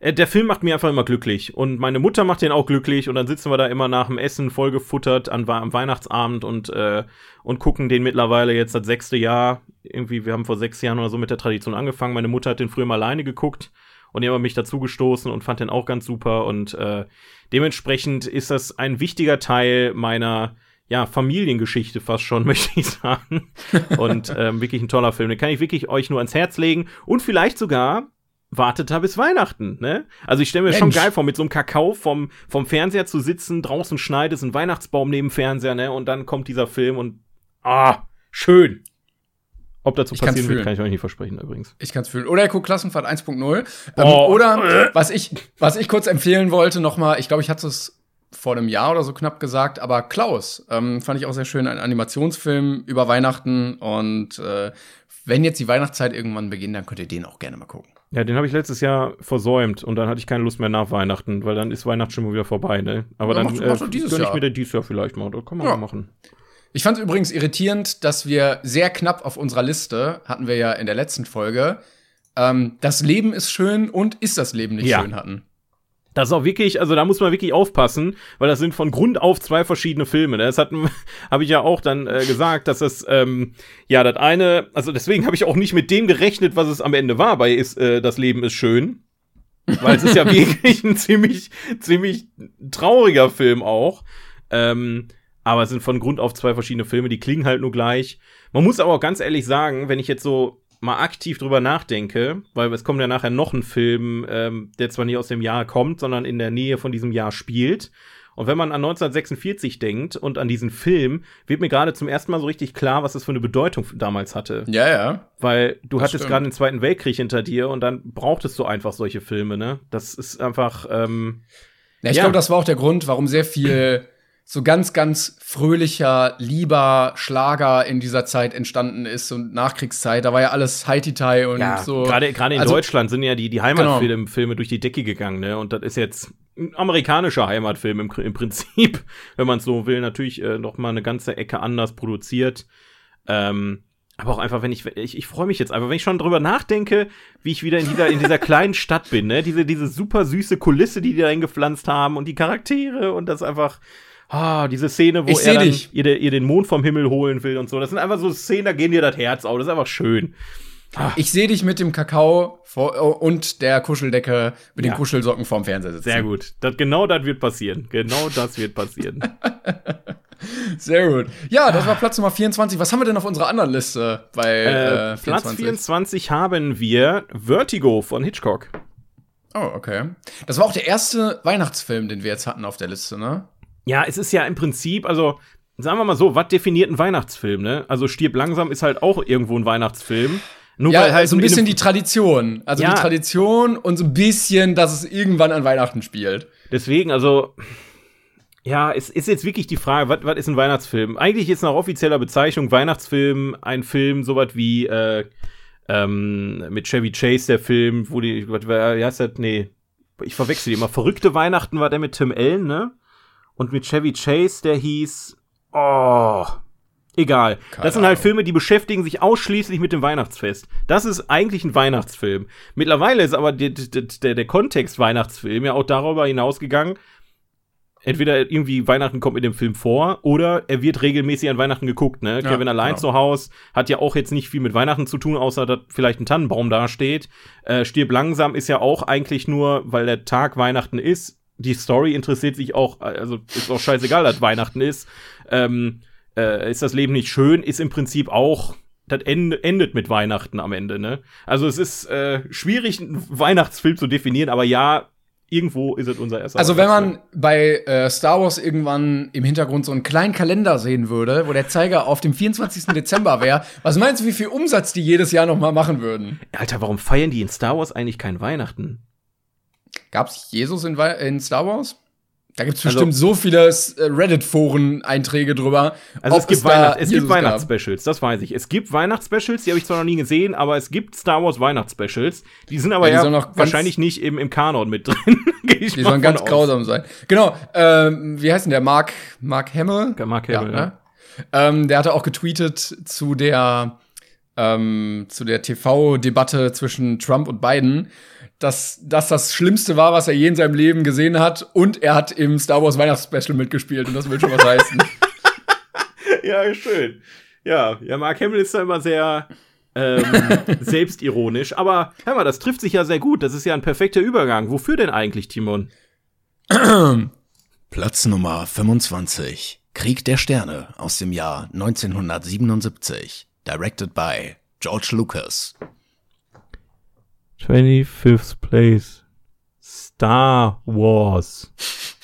äh, der Film macht mir einfach immer glücklich. Und meine Mutter macht den auch glücklich. Und dann sitzen wir da immer nach dem Essen vollgefuttert an, am Weihnachtsabend und, äh, und gucken den mittlerweile jetzt das sechste Jahr. Irgendwie, wir haben vor sechs Jahren oder so mit der Tradition angefangen. Meine Mutter hat den früher mal alleine geguckt und die haben mich dazu gestoßen und fand den auch ganz super. Und äh, dementsprechend ist das ein wichtiger Teil meiner ja, Familiengeschichte fast schon, möchte ich sagen. Und ähm, wirklich ein toller Film. Den kann ich wirklich euch nur ans Herz legen. Und vielleicht sogar wartet da bis Weihnachten, ne? Also ich stelle mir schon Mensch. geil vor, mit so einem Kakao vom, vom Fernseher zu sitzen, draußen schneit es, ein Weihnachtsbaum neben dem Fernseher, ne? Und dann kommt dieser Film und ah, schön. Ob dazu Ich passieren wird, fühlen. kann ich euch nicht versprechen übrigens. Ich kann's fühlen. Oder er guckt Klassenfahrt 1.0. Ähm, Oh. Oder was ich, was ich kurz empfehlen wollte, noch mal, ich glaube, ich hatte es vor einem Jahr oder so knapp gesagt, aber Klaus ähm, fand ich auch sehr schön, ein Animationsfilm über Weihnachten und äh, wenn jetzt die Weihnachtszeit irgendwann beginnt, dann könnt ihr den auch gerne mal gucken. Ja, den habe ich letztes Jahr versäumt und dann hatte ich keine Lust mehr nach Weihnachten, weil dann ist Weihnachtsstimmung wieder vorbei, ne? Aber Ja, dann mach- äh, mach ich Jahr. mir den dieses Jahr vielleicht mal. Das kann man Ja. machen. Ich fand es übrigens irritierend, dass wir sehr knapp auf unserer Liste, hatten wir ja in der letzten Folge, ähm, das Leben ist schön und ist das Leben nicht Ja. schön hatten. Das ist auch wirklich, also da muss man wirklich aufpassen, weil das sind von Grund auf zwei verschiedene Filme. Ne? Das hat, habe ich ja auch dann äh, gesagt, dass das, ähm, ja, das eine, also deswegen habe ich auch nicht mit dem gerechnet, was es am Ende war bei ist, äh, Das Leben ist schön. Weil es ist ja wirklich ein ziemlich, ziemlich trauriger Film auch. Ähm, aber es sind von Grund auf zwei verschiedene Filme, die klingen halt nur gleich. Man muss aber auch ganz ehrlich sagen, wenn ich jetzt so mal aktiv drüber nachdenke, weil es kommt ja nachher noch ein Film, ähm, der zwar nicht aus dem Jahr kommt, sondern in der Nähe von diesem Jahr spielt. Und wenn man an 1946 denkt und an diesen Film, wird mir gerade zum ersten Mal so richtig klar, was das für eine Bedeutung damals hatte. Ja, ja. Weil du Das hattest gerade den Zweiten Weltkrieg hinter dir und dann brauchtest du einfach solche Filme, ne? Das ist einfach, ähm, Ja, ich Ja. glaube, das war auch der Grund, warum sehr viel so ganz, ganz fröhlicher, lieber Schlager in dieser Zeit entstanden ist und Nachkriegszeit. Da war ja alles Haiti-Tai und so. Gerade gerade in Also- Deutschland sind ja die, die Heimatfilme Filme durch die Decke gegangen, ne? Und das ist jetzt ein amerikanischer Heimatfilm im, im Prinzip, wenn man es so will, natürlich äh, noch mal eine ganze Ecke anders produziert. Ähm, aber auch einfach, wenn ich, ich, ich freue mich jetzt einfach, wenn ich schon drüber nachdenke, wie ich wieder in dieser, in dieser kleinen Stadt bin, ne? Diese, diese super süße Kulisse, die die da eingepflanzt haben und die Charaktere und das einfach, ah, diese Szene, wo Ich er ihr, ihr den Mond vom Himmel holen will und so. Das sind einfach so Szenen, da gehen dir das Herz auf. Das ist einfach schön. Ich sehe dich mit dem Kakao vor, und der Kuscheldecke mit Ja. den Kuschelsocken vorm Fernseher sitzen. Sehr gut. Das, genau das wird passieren. Genau das wird passieren. Sehr gut. Ja, das war Platz Nummer 24. Was haben wir denn auf unserer anderen Liste bei äh, äh, Platz 24? 24 haben wir Vertigo von Hitchcock. Oh, okay. Das war auch der erste Weihnachtsfilm, den wir jetzt hatten auf der Liste, ne? Ja, es ist ja im Prinzip, also sagen wir mal so, was definiert ein Weihnachtsfilm, ne? Also Stirb langsam ist halt auch irgendwo ein Weihnachtsfilm. Nur Ja, weil halt so ein in bisschen die Tradition. Also Ja. die Tradition und so ein bisschen, dass es irgendwann an Weihnachten spielt. Deswegen, also, ja, es ist jetzt wirklich die Frage, was, was ist ein Weihnachtsfilm? Eigentlich ist nach offizieller Bezeichnung Weihnachtsfilm ein Film, sowas wie, äh, ähm, mit Chevy Chase, der Film, wo die, was wie heißt das? Nee, ich verwechsel die immer. Verrückte Weihnachten war der mit Tim Allen, ne? Und mit Chevy Chase, der hieß, oh, egal. Keine das sind halt. Filme, die beschäftigen sich ausschließlich mit dem Weihnachtsfest. Das ist eigentlich ein Weihnachtsfilm. Mittlerweile ist aber der, der, der, Kontext Weihnachtsfilm ja auch darüber hinausgegangen, entweder irgendwie Weihnachten kommt mit dem Film vor oder er wird regelmäßig an Weihnachten geguckt, ne? Ja, Kevin allein genau. zu Haus hat ja auch jetzt nicht viel mit Weihnachten zu tun, außer dass vielleicht ein Tannenbaum dasteht. Äh, Stirb langsam ist ja auch eigentlich nur, weil der Tag Weihnachten ist. Die Story interessiert sich auch, also ist auch scheißegal, dass Weihnachten ist. Ähm, äh, ist das Leben nicht schön, ist im Prinzip auch, das Ende, endet mit Weihnachten am Ende, ne? Also es ist äh, schwierig, einen Weihnachtsfilm zu definieren, aber ja, irgendwo ist es unser erster Also wenn man bei äh, Star Wars irgendwann im Hintergrund so einen kleinen Kalender sehen würde, wo der Zeiger auf dem 24. Dezember wäre, was meinst du, wie viel Umsatz die jedes Jahr noch mal machen würden? Alter, warum feiern die in Star Wars eigentlich kein Weihnachten? Gab's Jesus in, in Star Wars? Da gibt's Also- bestimmt so viele äh, Reddit-Foren-Einträge drüber. Also es gibt, Weihnacht, es gibt gab. Weihnachtsspecials, das weiß ich. Es gibt Weihnachtsspecials, die habe ich zwar noch nie gesehen, aber es gibt Star Wars Weihnachtsspecials. Die sind aber Ja, ja, wahrscheinlich nicht im, im Kanon mit drin. Die sollen ganz aus. grausam sein. Genau, ähm, wie heißt denn der? Mark, Mark Hamill? Mark Hamill, ja. ne? Ähm, der hatte auch getweetet zu der, ähm, zu der TV-Debatte zwischen Trump und Biden, dass, dass das Schlimmste war, was er je in seinem Leben gesehen hat. Und er hat im Star Wars Weihnachtsspecial mitgespielt. Und das will schon was heißen. Ja, schön. Ja, ja, Mark Hamill ist da immer sehr ähm, selbstironisch. Aber hör mal, das trifft sich ja sehr gut. Das ist ja ein perfekter Übergang. Wofür denn eigentlich, Timon? Platz Nummer 25. Krieg der Sterne aus dem Jahr 1977. Directed by George Lucas. 25th Place. Star Wars.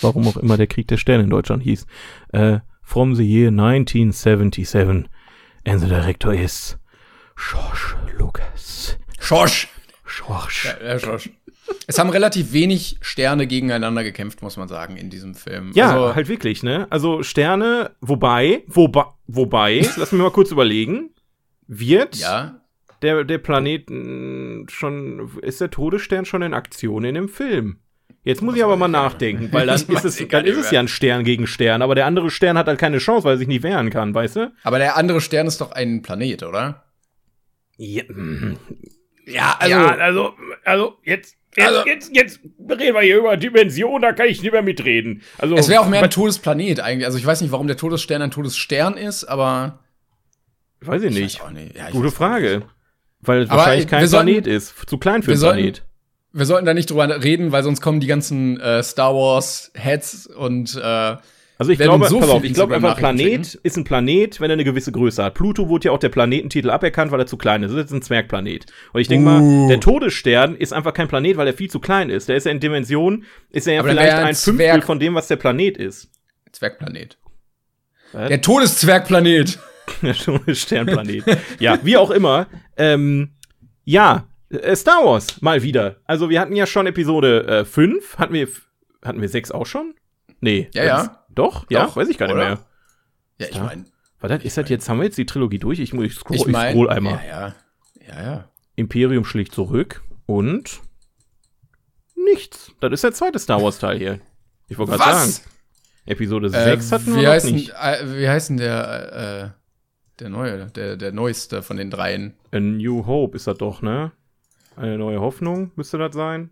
Warum auch immer der Krieg der Sterne in Deutschland hieß. Äh, from the year 1977. And the director is George Lucas. Schorsch! George. Ja, Schorsch. es haben relativ wenig Sterne gegeneinander gekämpft, muss man sagen, in diesem Film. Ja, also, halt wirklich, ne? Also Sterne, wobei, wobei, wobei, lass mich mal kurz überlegen, wird ja. Der, der Planet mh, schon, ist der Todesstern schon in Aktion in dem Film? Jetzt muss ich aber mal nachdenken, weil dann Das ist es, dann ist es ja ein Stern gegen Stern, aber der andere Stern hat halt keine Chance, weil er sich nicht wehren kann, weißt du? Aber der andere Stern ist doch ein Planet, oder? Ja, Ja, ja also, also jetzt, jetzt, Also- jetzt, jetzt reden wir hier über Dimension, da kann ich nicht mehr mitreden. Also, es wäre auch mehr ein Todesplanet eigentlich. Also ich weiß nicht, warum der Todesstern ein Todesstern ist, aber weiß ich ich nicht. weiß nicht. Ja, Gute Frage. nicht. Weil es wahrscheinlich kein sollten- Planet ist. Zu klein für wir einen sollten- Planet. Wir sollten da nicht drüber reden, weil sonst kommen die ganzen äh, Star Wars Heads und äh, Also ich glaube, so pass auf, ich glaube einfach, Planet ist ein Planet, wenn er eine gewisse Größe hat. Pluto wurde ja auch der Planetentitel aberkannt, weil er zu klein ist. Das ist jetzt ein Zwergplanet. Und ich denke Uh. mal, der Todesstern ist einfach kein Planet, weil er viel zu klein ist. Der ist ja in Dimension, ist er ja Aber vielleicht ein ein Fünftel von dem, was der Planet ist. Zwergplanet. Was? Der Todeszwergplanet. Der Todessternplanet. ja, wie auch immer. Ähm, ja, äh, Star Wars mal wieder. Also wir hatten ja schon Episode äh, 5. Hatten wir, hatten wir 6 auch schon? Nee. Ja, ja. Doch? Ja, Doch, weiß ich gar nicht oder? mehr. Ja, ich meine. Warte, ist das jetzt, haben wir jetzt die Trilogie durch? Ich, muss- ich scroll, Ich ich meine. scroll einmal. Ja, ja. Ja, ja. Imperium schlägt zurück und nichts. Das ist der zweite Star Wars Teil hier. Ich wollte gerade sagen. Episode Äh, 6 hatten wir wie, noch heißt denn, nicht. äh, wie heißt denn der, äh, der neue, der, der neueste von den dreien? A New Hope ist das doch, ne? Eine neue Hoffnung müsste das sein.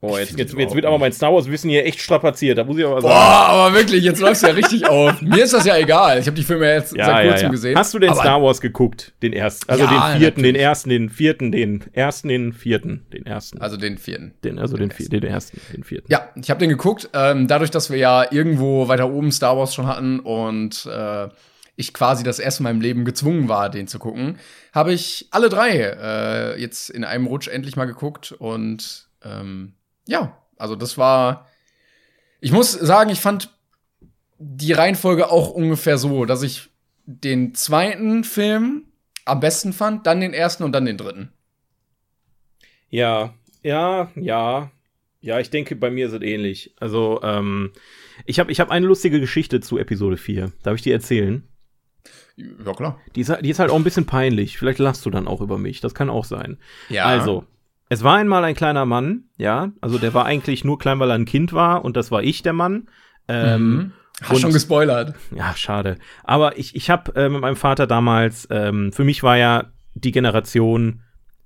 Oh, Ich jetzt, jetzt, jetzt wird aber mein Star Wars Wissen hier echt strapaziert. Da muss ich aber Boah, sagen. aber wirklich, jetzt läuft's ja richtig auf. Mir ist das ja egal. Ich habe die Filme jetzt Ja, seit ja, kurzem ja. gesehen. Hast du den aber Star Wars geguckt? Den ersten. Also Ja, den vierten, den natürlich. ersten, den vierten, den ersten, den vierten, den ersten. Also den vierten. den, also den, vier- den ersten, den vierten. Ja, ich habe den geguckt. Ähm, dadurch, dass wir ja irgendwo weiter oben Star Wars schon hatten und äh, ich quasi das erste Mal im Leben gezwungen war, den zu gucken, habe ich alle drei äh, jetzt in einem Rutsch endlich mal geguckt. Und ähm, ja, also das war. Ich muss sagen, ich fand die Reihenfolge auch ungefähr so, dass ich den zweiten Film am besten fand, dann den ersten und dann den dritten. Ja, ja, ja. Ja, ich denke, bei mir ist es ähnlich. Also, ähm, ich habe ich hab eine lustige Geschichte zu Episode 4. Darf ich die erzählen? Ja, klar. Die ist, die ist halt auch ein bisschen peinlich. Vielleicht lachst du dann auch über mich. Das kann auch sein. Ja. Also, es war einmal ein kleiner Mann, ja. Also, der war eigentlich nur klein, weil er ein Kind war und das war ich, der Mann. Ähm, Mhm. Hast und- schon gespoilert. ja, schade. Aber ich, ich habe äh, mit meinem Vater damals, ähm, für mich war ja die Generation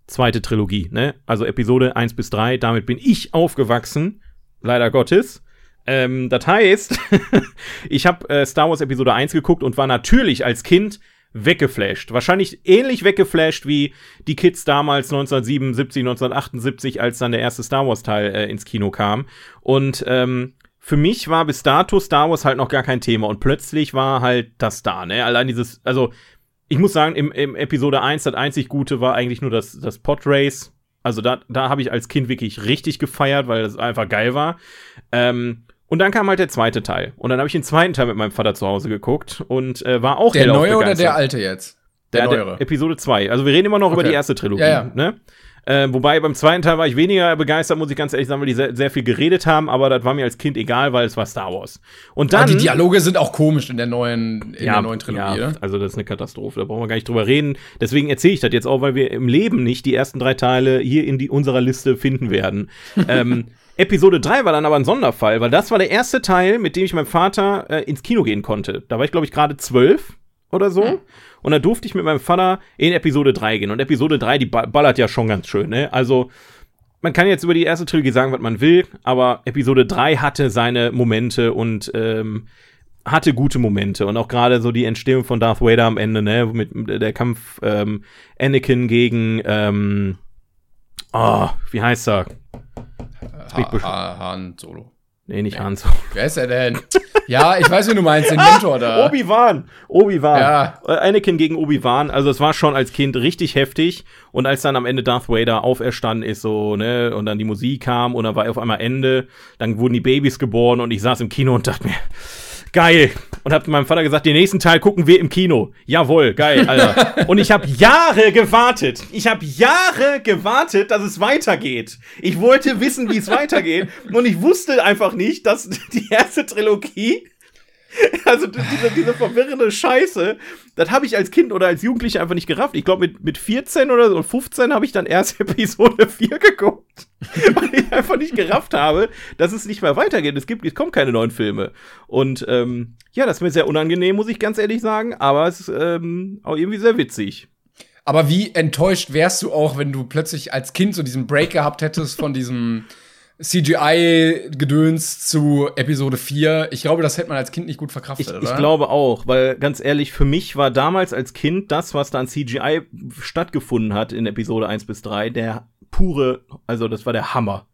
zweite Trilogie, ne? Also Episode 1 bis 3, damit bin ich aufgewachsen, leider Gottes. Ähm, das heißt, ich habe äh, Star Wars Episode 1 geguckt und war natürlich als Kind weggeflasht. Wahrscheinlich ähnlich weggeflasht wie die Kids damals 1977, 1978, als dann der erste Star Wars Teil äh, ins Kino kam. Und ähm, für mich war bis dato Star Wars halt noch gar kein Thema und plötzlich war halt das da, ne? Allein dieses, also ich muss sagen, im, im Episode 1 das einzig Gute war eigentlich nur das, das Podrace. Also da, da habe ich als Kind wirklich richtig gefeiert, weil das einfach geil war. Ähm, und dann kam halt der zweite Teil. Und dann habe ich den zweiten Teil mit meinem Vater zu Hause geguckt und äh, war auch Der neue oder begeistert. der alte jetzt? Der, Der, der neuere. Episode 2. Also wir reden immer noch über Okay. die erste Trilogie. Ja, ja. Ne? Äh, wobei beim zweiten Teil war ich weniger begeistert, muss ich ganz ehrlich sagen, weil die sehr, sehr viel geredet haben, aber das war mir als Kind egal, weil es war Star Wars. Und dann. Aber die Dialoge sind auch komisch in der neuen, in der neuen Trilogie, ja, also das ist eine Katastrophe, da brauchen wir gar nicht drüber reden. Deswegen erzähle ich das jetzt auch, weil wir im Leben nicht die ersten drei Teile hier in die, unserer Liste finden werden. ähm, Episode 3 war dann aber ein Sonderfall, weil das war der erste Teil, mit dem ich meinem Vater äh, ins Kino gehen konnte. Da war ich, glaube ich, gerade zwölf oder so. Und da durfte ich mit meinem Vater in Episode 3 gehen. Und Episode 3, die ba- ballert ja schon ganz schön, ne? Also, man kann jetzt über die erste Trilogie sagen, was man will, aber Episode 3 hatte seine Momente und ähm, hatte gute Momente und auch gerade so die Entstehung von Darth Vader am Ende, ne, mit mit der Kampf ähm, Anakin gegen ähm, oh, wie heißt er? Ha ha Han Solo. Nee, nicht Han Solo. Wer ist er denn? ja, ich weiß, wie du meinst, den Mentor da. Obi-Wan! Obi-Wan! Ja. Äh, Anakin gegen Obi-Wan, also es war schon als Kind richtig heftig und als dann am Ende Darth Vader auferstanden ist, so, ne, und dann die Musik kam und dann war auf einmal Ende, dann wurden die Babys geboren und ich saß im Kino und dachte mir, geil. Und hab meinem Vater gesagt, den nächsten Teil gucken wir im Kino. Jawohl, geil, Alter. Und ich habe Jahre gewartet. Ich habe Jahre gewartet, dass es weitergeht. Ich wollte wissen, wie es weitergeht. Und ich wusste einfach nicht, dass die erste Trilogie also diese, diese verwirrende Scheiße, das habe ich als Kind oder als Jugendlicher einfach nicht gerafft. Ich glaube, mit, mit 14 oder so 15 habe ich dann erst Episode 4 geguckt. weil ich einfach nicht gerafft habe, dass es nicht mehr weitergeht. Es gibt, es kommen keine neuen Filme. Und ähm, ja, das ist mir sehr unangenehm, muss ich ganz ehrlich sagen, aber es ist ähm, auch irgendwie sehr witzig. Aber wie enttäuscht wärst du auch, wenn du plötzlich als Kind so diesen Break gehabt hättest von diesem CGI-Gedöns zu Episode 4. Ich glaube, das hätte man als Kind nicht gut verkraftet, ich, oder? Ich glaube auch, weil ganz ehrlich, für mich war damals als Kind das, was da an CGI stattgefunden hat in Episode 1 bis 3, der pure, also das war der Hammer.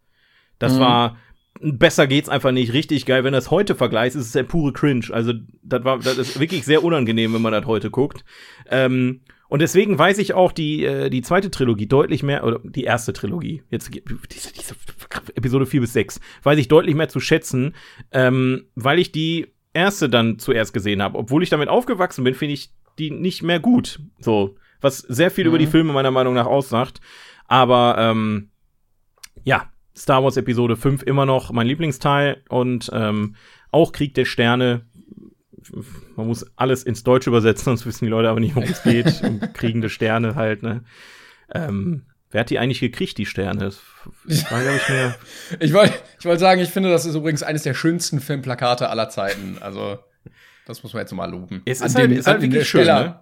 Das mhm. war besser geht's einfach nicht richtig geil. Wenn das heute vergleicht, ist es der pure Cringe. Also das war, das ist wirklich sehr unangenehm, wenn man das heute guckt. Ähm, und deswegen weiß ich auch die, äh, die zweite Trilogie deutlich mehr, oder die erste Trilogie, jetzt diese, diese Episode 4 bis 6, weiß ich deutlich mehr zu schätzen, ähm, weil ich die erste dann zuerst gesehen habe. Obwohl ich damit aufgewachsen bin, finde ich die nicht mehr gut. So, was sehr viel mhm. über die mhm. Filme meiner Meinung nach aussagt. Aber ähm, ja, Star Wars Episode 5 immer noch mein Lieblingsteil und ähm, auch Krieg der Sterne man muss alles ins Deutsche übersetzen, sonst wissen die Leute aber nicht, worum es geht. um kriegende Sterne halt, ne? Ähm, wer hat die eigentlich gekriegt, die Sterne? Das war, ich, mir ich wollte ich wollt sagen, ich finde, das ist übrigens eines der schönsten Filmplakate aller Zeiten. Also, das muss man jetzt mal loben. Es ist, halt, ist halt wirklich schön, ne?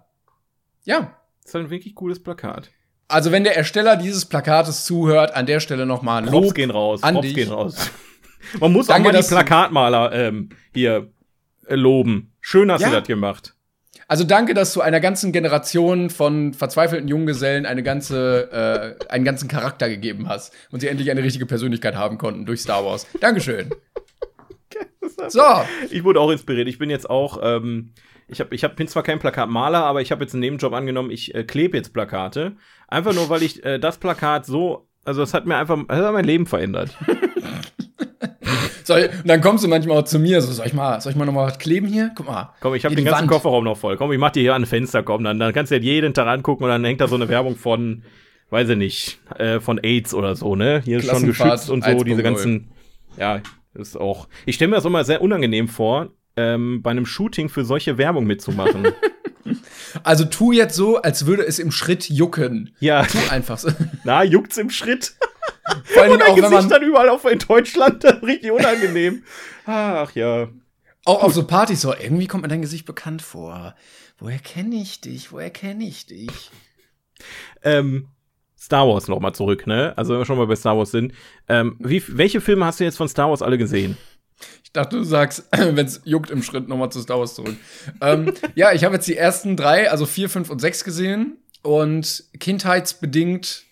Ja. Es ist halt ein wirklich cooles Plakat. Also, wenn der Ersteller dieses Plakates zuhört, an der Stelle nochmal Lob Props gehen raus. An Props dich. gehen raus. Man muss Danke, auch mal die Plakatmaler ähm, hier äh, loben. Schön hast ja. du das gemacht. Also danke, dass du einer ganzen Generation von verzweifelten Junggesellen eine ganze, äh, einen ganzen Charakter gegeben hast und sie endlich eine richtige Persönlichkeit haben konnten durch Star Wars. Dankeschön. so. Ich wurde auch inspiriert. Ich bin jetzt auch, ähm, ich, hab, ich hab, bin zwar kein Plakatmaler, aber ich habe jetzt einen Nebenjob angenommen. Ich äh, klebe jetzt Plakate. Einfach nur, weil ich äh, das Plakat so, also das hat mir einfach, das hat mein Leben verändert. Soll, und dann kommst du manchmal auch zu mir, so, soll ich mal, soll ich mal noch mal was kleben hier? Guck mal. Komm, ich habe den ganzen Wand. Kofferraum noch voll. Komm, ich mach dir hier an ein Fenster, komm, dann, dann kannst du ja jeden Tag angucken und dann hängt da so eine Werbung von, weiß ich nicht, äh, von AIDS oder so, ne? Hier ist schon geschützt und so, diese ganzen, ja, ist auch. Ich stelle mir das immer sehr unangenehm vor, ähm, bei einem Shooting für solche Werbung mitzumachen. Also tu jetzt so, als würde es im Schritt jucken. Ja. Tu einfach so. Na, juckt's im Schritt? Vor allem auch, wenn man dann überall auf in Deutschland richtig unangenehm. Ach ja. Auch auf so Partys so, irgendwie kommt mir dein Gesicht bekannt vor. Woher kenne ich dich? Woher kenne ich dich? Ähm, Star Wars noch mal zurück, ne? Also wenn wir schon mal bei Star Wars sind. Ähm, wie, welche Filme hast du jetzt von Star Wars alle gesehen? Ich dachte, du sagst, wenn es juckt im Schritt, nochmal zu Star Wars zurück. ähm, ja, ich habe jetzt die ersten drei, also vier, fünf und sechs gesehen. Und kindheitsbedingt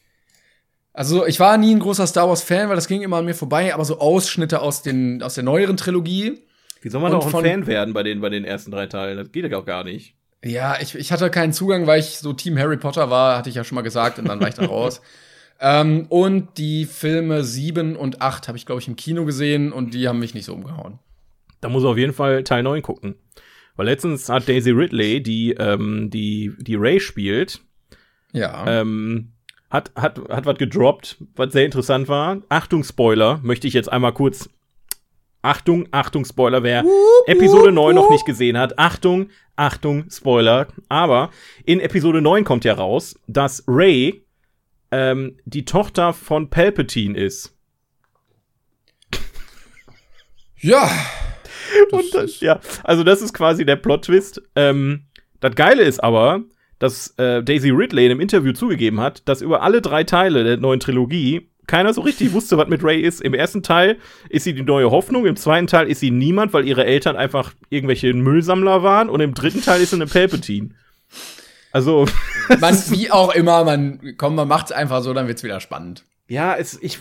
also ich war nie ein großer Star Wars Fan, weil das ging immer an mir vorbei, aber so Ausschnitte aus den aus der neueren Trilogie. Wie soll man auch ein Fan werden bei den bei den ersten drei Teilen? Das geht ja auch gar nicht. Ja, ich, ich hatte keinen Zugang, weil ich so Team Harry Potter war, hatte ich ja schon mal gesagt, und dann war ich da raus. Ähm, und die Filme 7 und 8 habe ich, glaube ich, im Kino gesehen und die haben mich nicht so umgehauen. Da muss er auf jeden Fall Teil 9 gucken. Weil letztens hat Daisy Ridley, die, ähm, die, die Ray spielt, ja. ähm, hat, hat, hat was gedroppt, was sehr interessant war. Achtung, Spoiler, möchte ich jetzt einmal kurz. Achtung, Achtung, Spoiler, wer wup, Episode wup, 9 wup. noch nicht gesehen hat. Achtung, Achtung, Spoiler. Aber in Episode 9 kommt ja raus, dass Ray ähm, die Tochter von Palpatine ist. Ja. Und das, ja, also das ist quasi der Plot-Twist. Ähm, das Geile ist aber, dass äh, Daisy Ridley in einem Interview zugegeben hat, dass über alle drei Teile der neuen Trilogie keiner so richtig wusste, was mit Ray ist. Im ersten Teil ist sie die neue Hoffnung, im zweiten Teil ist sie niemand, weil ihre Eltern einfach irgendwelche Müllsammler waren und im dritten Teil ist sie eine Palpatine. Also man, wie auch immer, man komm, man macht's einfach so, dann wird's wieder spannend. Ja, es, ich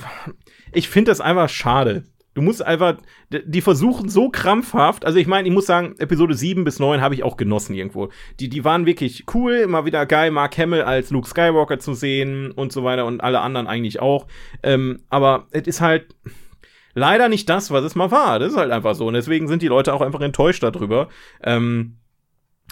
ich finde das einfach schade. Du musst einfach, die versuchen so krampfhaft, also ich meine, ich muss sagen, Episode 7 bis 9 habe ich auch genossen irgendwo. Die, die waren wirklich cool, immer wieder geil, Mark Hamill als Luke Skywalker zu sehen und so weiter und alle anderen eigentlich auch. Ähm, aber es ist halt, leider nicht das, was es mal war. Das ist halt einfach so. Und deswegen sind die Leute auch einfach enttäuscht darüber. Ähm,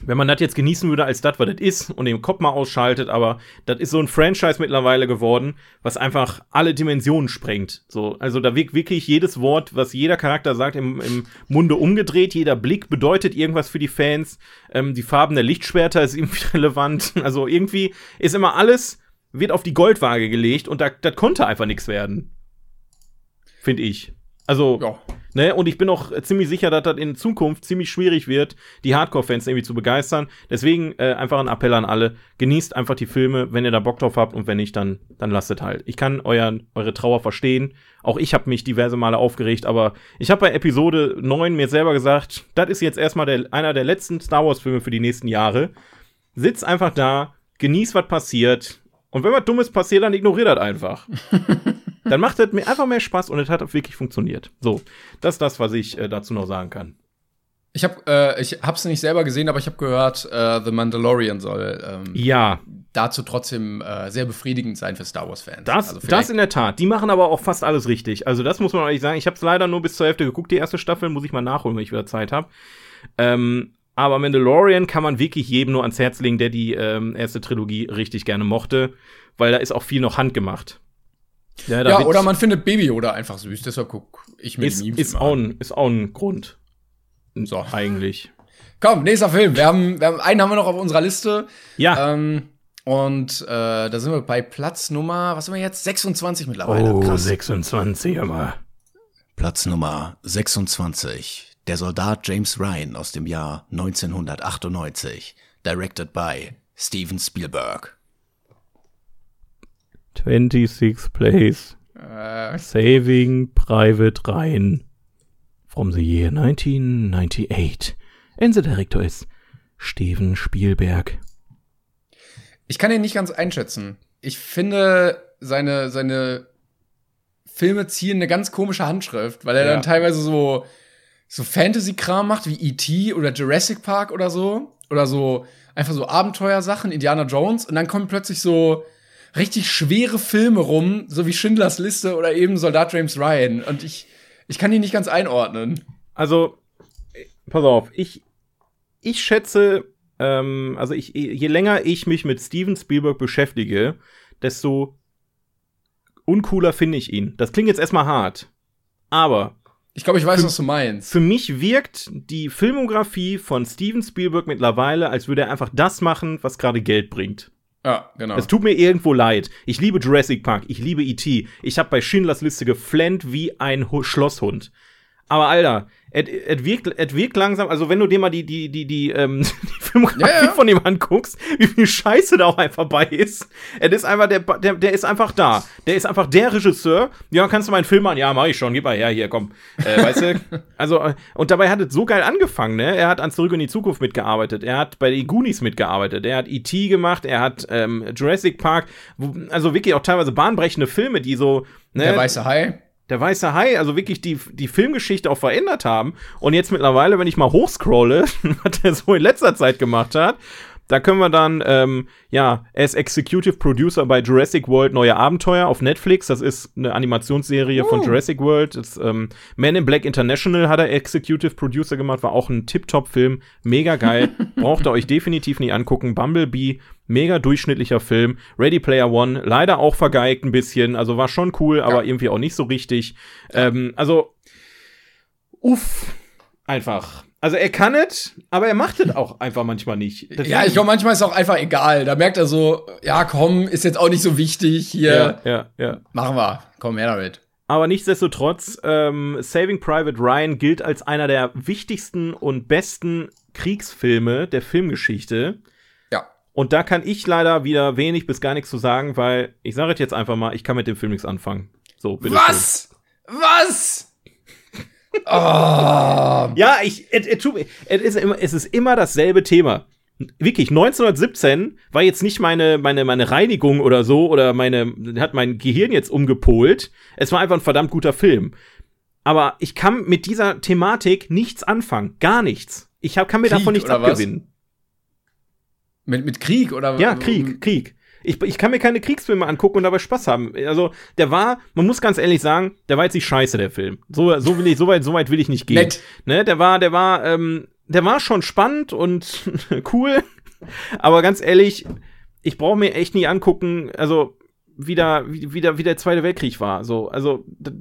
wenn man das jetzt genießen würde als das, was das ist und den Kopf mal ausschaltet, aber das ist so ein Franchise mittlerweile geworden, was einfach alle Dimensionen sprengt. So, also da wirkt wirklich jedes Wort, was jeder Charakter sagt, im, im Munde umgedreht. Jeder Blick bedeutet irgendwas für die Fans. Ähm, die Farben der Lichtschwerter ist irgendwie relevant. Also irgendwie ist immer alles, wird auf die Goldwaage gelegt und da, das konnte einfach nichts werden. Finde ich. Also, Ja. Ne? Und ich bin auch ziemlich sicher, dass das in Zukunft ziemlich schwierig wird, die Hardcore-Fans irgendwie zu begeistern. Deswegen äh, einfach ein Appell an alle. Genießt einfach die Filme, wenn ihr da Bock drauf habt und wenn nicht, dann, dann lasst es halt. Ich kann euer, eure Trauer verstehen. Auch ich habe mich diverse Male aufgeregt, aber ich habe bei Episode 9 mir selber gesagt, das ist jetzt erstmal der, einer der letzten Star Wars-Filme für die nächsten Jahre. Sitz einfach da, genieß, was passiert. Und wenn was Dummes passiert, dann ignoriert das einfach. dann macht es mir einfach mehr Spaß und es hat auch wirklich funktioniert. So, das ist das, was ich äh, dazu noch sagen kann. Ich habe äh, ich hab's nicht selber gesehen, aber ich habe gehört, äh, The Mandalorian soll ähm, Ja, dazu trotzdem äh, sehr befriedigend sein für Star Wars Fans. das, also das in der Tat. Die machen aber auch fast alles richtig. Also das muss man ehrlich sagen. Ich habe es leider nur bis zur Hälfte geguckt, die erste Staffel. Muss ich mal nachholen, wenn ich wieder Zeit habe. Ähm, aber Mandalorian kann man wirklich jedem nur ans Herz legen, der die ähm, erste Trilogie richtig gerne mochte, weil da ist auch viel noch handgemacht. Ja, wird- oder man findet Baby Yoda einfach süß, deshalb guck ich mir ist, die Memes ist, immer auch an. ein, ist auch ein Grund. So. Eigentlich. Komm, nächster Film. Wir haben, wir haben einen haben wir noch auf unserer Liste. Ja. Ähm, und äh, da sind wir bei Platz Nummer, was sind wir jetzt? 26 mittlerweile. Krass. 26, aber. Platz Nummer 26. Der Soldat James Ryan aus dem Jahr 1998. Directed by Steven Spielberg. 26th place. Äh, Saving Private Ryan. From the year 1998. And the director is Steven Spielberg. ich kann ihn nicht ganz einschätzen. Ich finde, seine, seine Filme ziehen eine ganz komische Handschrift, weil er Ja. dann teilweise so, so Fantasy-Kram macht, wie E.T. oder Jurassic Park oder so. Oder so einfach so Abenteuersachen, Indiana Jones. Und dann kommen plötzlich so richtig schwere Filme rum, so wie Schindlers Liste oder eben Soldat James Ryan. Und ich, ich kann die nicht ganz einordnen. Also, pass auf, ich, ich schätze, ähm, also ich, je länger ich mich mit Steven Spielberg beschäftige, desto uncooler finde ich ihn. Das klingt jetzt erstmal hart. Aber Ich glaube, ich weiß, was du meinst. Für mich wirkt die Filmografie von Steven Spielberg mittlerweile, als würde er einfach das machen, was gerade Geld bringt. Ja, genau. Es tut mir irgendwo leid. Ich liebe Jurassic Park, ich liebe E.T. Ich habe bei Schindlers Liste geflennt wie ein Hu Schlosshund. Aber Alter, es wirkt, et wirkt langsam, also wenn du dir mal die, die, die, die, ähm, die Filmografie Ja, ja. von ihm anguckst, wie viel Scheiße da auch einfach bei ist. Es ist einfach, der, der, der ist einfach da. Der ist einfach der Regisseur. Ja, kannst du meinen Film machen? Ja, mach ich schon, gib mal her, hier, komm. Äh, weißt du? Also, äh, und dabei hat es so geil angefangen, ne? Er hat an Zurück in die Zukunft mitgearbeitet. Er hat bei den Goonies mitgearbeitet. Er hat E.T. gemacht. Er hat ähm, Jurassic Park. Wo, also wirklich auch teilweise bahnbrechende Filme, die so, ne? Der weiße Hai. Der weiße Hai, also wirklich die, die Filmgeschichte auch verändert haben. Und jetzt mittlerweile, wenn ich mal hochscrolle, was er so in letzter Zeit gemacht hat, da können wir dann, ähm, ja, er ist Executive Producer bei Jurassic World Neue Abenteuer auf Netflix. Das ist eine Animationsserie von Jurassic World. Das, ähm, Man in Black International hat er Executive Producer gemacht, war auch ein Tip-Top-Film. Mega geil. Braucht ihr euch definitiv nicht angucken. Bumblebee, mega durchschnittlicher Film. Ready Player One, leider auch vergeigt ein bisschen. Also war schon cool, aber irgendwie auch nicht so richtig. Ähm, also, uff, einfach. Also er kann es, aber er macht es auch einfach manchmal nicht. Deswegen- Ja, ich glaube, manchmal ist auch einfach egal. Da merkt er so, ja, komm, ist jetzt auch nicht so wichtig hier. ja, ja, ja. Machen wir. Komm her damit. Aber nichtsdestotrotz, ähm, Saving Private Ryan gilt als einer der wichtigsten und besten Kriegsfilme der Filmgeschichte. Und da kann ich leider wieder wenig bis gar nichts zu sagen, weil ich sage jetzt einfach mal, ich kann mit dem Film nichts anfangen. So, bitte. Was? Was? Oh. Ja, ich, es, ist immer, es ist immer dasselbe Thema. Wirklich, 1917 war jetzt nicht meine, meine, meine Reinigung oder so, oder meine, hat mein Gehirn jetzt umgepolt. Es war einfach ein verdammt guter Film. Aber ich kann mit dieser Thematik nichts anfangen. Gar nichts. Ich hab, kann mir Krieg davon nichts oder was? Mit, mit Krieg oder Ja, Krieg, Krieg. Ich, ich kann mir keine Kriegsfilme angucken und dabei Spaß haben. Also, der war, man muss ganz ehrlich sagen, der war jetzt nicht scheiße, der Film. So, so will ich, so weit, so weit will ich nicht gehen. Nett. Ne, der war, der war, ähm, der war schon spannend und cool. Aber ganz ehrlich, ich brauche mir echt nie angucken, also wieder, wie, wieder, wie der Zweite Weltkrieg war. So, also, das,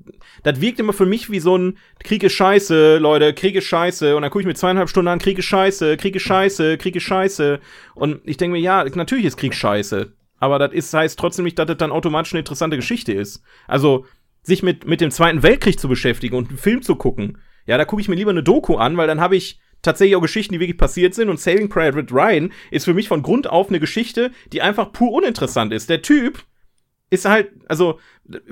das wirkt immer für mich wie so ein Krieg ist scheiße, Leute, Krieg ist scheiße. Und dann gucke ich mir zweieinhalb Stunden an, Krieg ist scheiße, Krieg ist scheiße, Krieg ist scheiße. Und ich denke mir, ja, natürlich ist Krieg scheiße. Aber das ist, heißt trotzdem nicht, dass das dann automatisch eine interessante Geschichte ist. Also, sich mit, mit dem Zweiten Weltkrieg zu beschäftigen und einen Film zu gucken. Ja, da gucke ich mir lieber eine Doku an, weil dann habe ich tatsächlich auch Geschichten, die wirklich passiert sind. Und Saving Private Ryan ist für mich von Grund auf eine Geschichte, die einfach pur uninteressant ist. Der Typ ist halt, also,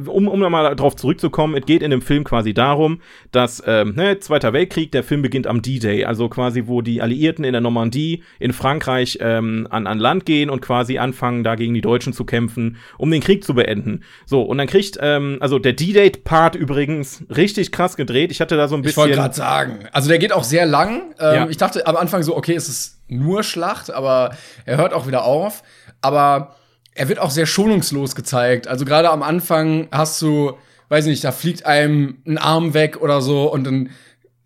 um, um nochmal drauf zurückzukommen, es geht in dem Film quasi darum, dass, ähm, ne, Zweiter Weltkrieg, der Film beginnt am D-Day, also quasi, wo die Alliierten in der Normandie in Frankreich ähm, an, an Land gehen und quasi anfangen, da gegen die Deutschen zu kämpfen, um den Krieg zu beenden. So, und dann kriegt, ähm, also der D-Day-Part übrigens richtig krass gedreht. Ich hatte da so ein Ich bisschen. wollte gerade sagen. Also der geht auch sehr lang. Ähm, Ja. Ich dachte am Anfang so, okay, es ist nur Schlacht, aber er hört auch wieder auf. Aber er wird auch sehr schonungslos gezeigt. Also gerade am Anfang hast du, weiß nicht, da fliegt einem ein Arm weg oder so und dann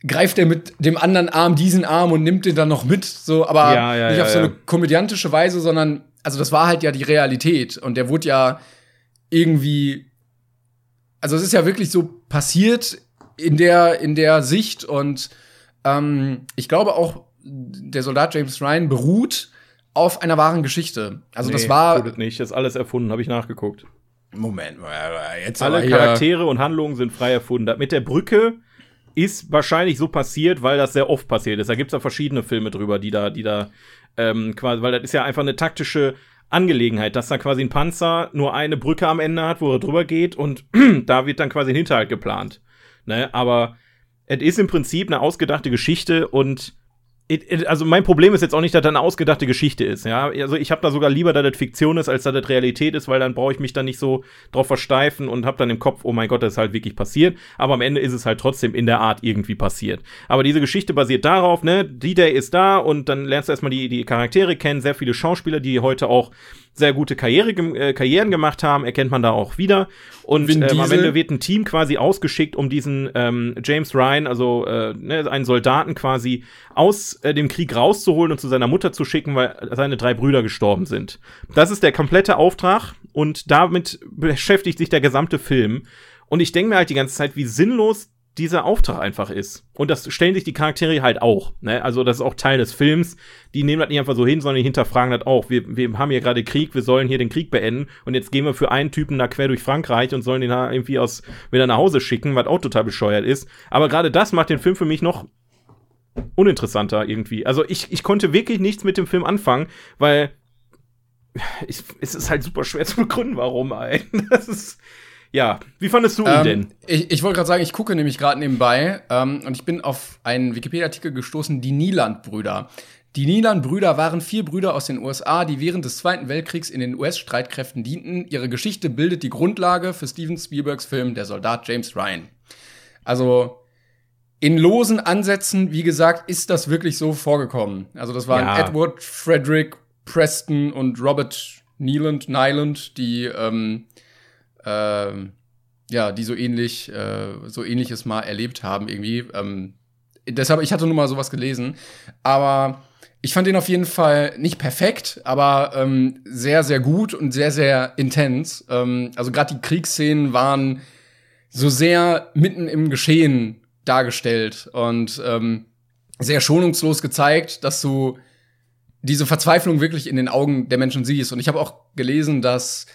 greift er mit dem anderen Arm diesen Arm und nimmt den dann noch mit, so, aber Ja, ja, nicht ja, auf so eine komödiantische Weise, sondern, also das war halt ja die Realität und der wurde ja irgendwie also es ist ja wirklich so passiert in der, in der Sicht und ähm, ich glaube auch, der Soldat James Ryan beruht auf einer wahren Geschichte. Also das Nee, war. tut es nicht, das ist alles erfunden, habe ich nachgeguckt. Moment, äh, jetzt Alle Charaktere und Handlungen sind frei erfunden. Das Mit der Brücke ist wahrscheinlich so passiert, weil das sehr oft passiert ist. Da gibt's ja verschiedene Filme drüber, die da, die da ähm, quasi, weil das ist ja einfach eine taktische Angelegenheit, dass da quasi ein Panzer nur eine Brücke am Ende hat, wo er drüber geht und da wird dann quasi ein Hinterhalt geplant. Ne? Aber es ist im Prinzip eine ausgedachte Geschichte und also mein Problem ist jetzt auch nicht, dass das eine ausgedachte Geschichte ist, ja. Also ich habe da sogar lieber, dass das Fiktion ist, als dass das Realität ist, weil dann brauche ich mich dann nicht so drauf versteifen und habe dann im Kopf, oh mein Gott, das ist halt wirklich passiert. Aber am Ende ist es halt trotzdem in der Art irgendwie passiert. Aber diese Geschichte basiert darauf, ne, D-Day ist da und dann lernst du erstmal die, die Charaktere kennen, sehr viele Schauspieler, die heute auch sehr gute Karriere, äh, Karrieren gemacht haben, erkennt man da auch wieder. Und ähm, am. Ende wird ein Team quasi ausgeschickt, um diesen ähm, James Ryan, also äh, ne, einen Soldaten quasi aus äh, dem Krieg rauszuholen und zu seiner Mutter zu schicken, weil seine drei Brüder gestorben sind. Das ist der komplette Auftrag und damit beschäftigt sich der gesamte Film. Und ich denke mir halt die ganze Zeit, wie sinnlos dieser Auftrag einfach ist. Und das stellen sich die Charaktere halt auch. Ne? Also das ist auch Teil des Films. Die nehmen das nicht einfach so hin, sondern die hinterfragen das auch. Wir, wir haben hier gerade Krieg, wir sollen hier den Krieg beenden. Und jetzt gehen wir für einen Typen da quer durch Frankreich und sollen den da irgendwie aus wieder nach Hause schicken, was auch total bescheuert ist. Aber gerade das macht den Film für mich noch uninteressanter irgendwie. Also ich, ich konnte wirklich nichts mit dem Film anfangen, weil ich, es ist halt super schwer zu begründen, warum. Ey. Das ist ja. Wie fandest du ihn Ähm, denn? Ich, ich wollte gerade sagen, ich gucke nämlich gerade nebenbei ähm, und ich bin auf einen Wikipedia-Artikel gestoßen, die Nieland-Brüder. Die Nieland-Brüder waren vier Brüder aus den USA, die während des Zweiten Weltkriegs in den US-Streitkräften dienten. Ihre Geschichte bildet die Grundlage für Steven Spielbergs Film Der Soldat James Ryan. Also in losen Ansätzen, wie gesagt, ist das wirklich so vorgekommen. Also das waren Ja. Edward Frederick Preston und Robert Nieland, Nyland, die ähm, ähm, ja, die so ähnlich, äh, so ähnliches mal erlebt haben irgendwie. Ähm, deshalb, ich hatte nur mal sowas gelesen, aber ich fand den auf jeden Fall nicht perfekt, aber ähm, sehr, sehr gut und sehr, sehr intens. Ähm, also gerade die Kriegsszenen waren so sehr mitten im Geschehen dargestellt und ähm, sehr schonungslos gezeigt, dass du diese Verzweiflung wirklich in den Augen der Menschen siehst. Und ich habe auch gelesen, dass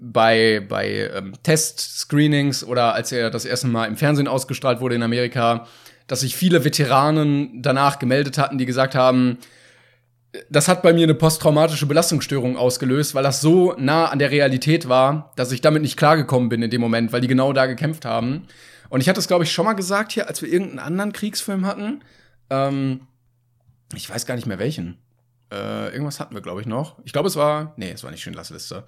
bei, bei ähm, Test-Screenings oder als er das erste Mal im Fernsehen ausgestrahlt wurde in Amerika, dass sich viele Veteranen danach gemeldet hatten, die gesagt haben, das hat bei mir eine posttraumatische Belastungsstörung ausgelöst, weil das so nah an der Realität war, dass ich damit nicht klargekommen bin in dem Moment, weil die genau da gekämpft haben. Und ich hatte es, glaube ich, schon mal gesagt hier, als wir irgendeinen anderen Kriegsfilm hatten. Ähm, ich weiß gar nicht mehr welchen. Äh, irgendwas hatten wir, glaube ich, noch. Ich glaube, es war. Nee, es war nicht Schindlers Liste.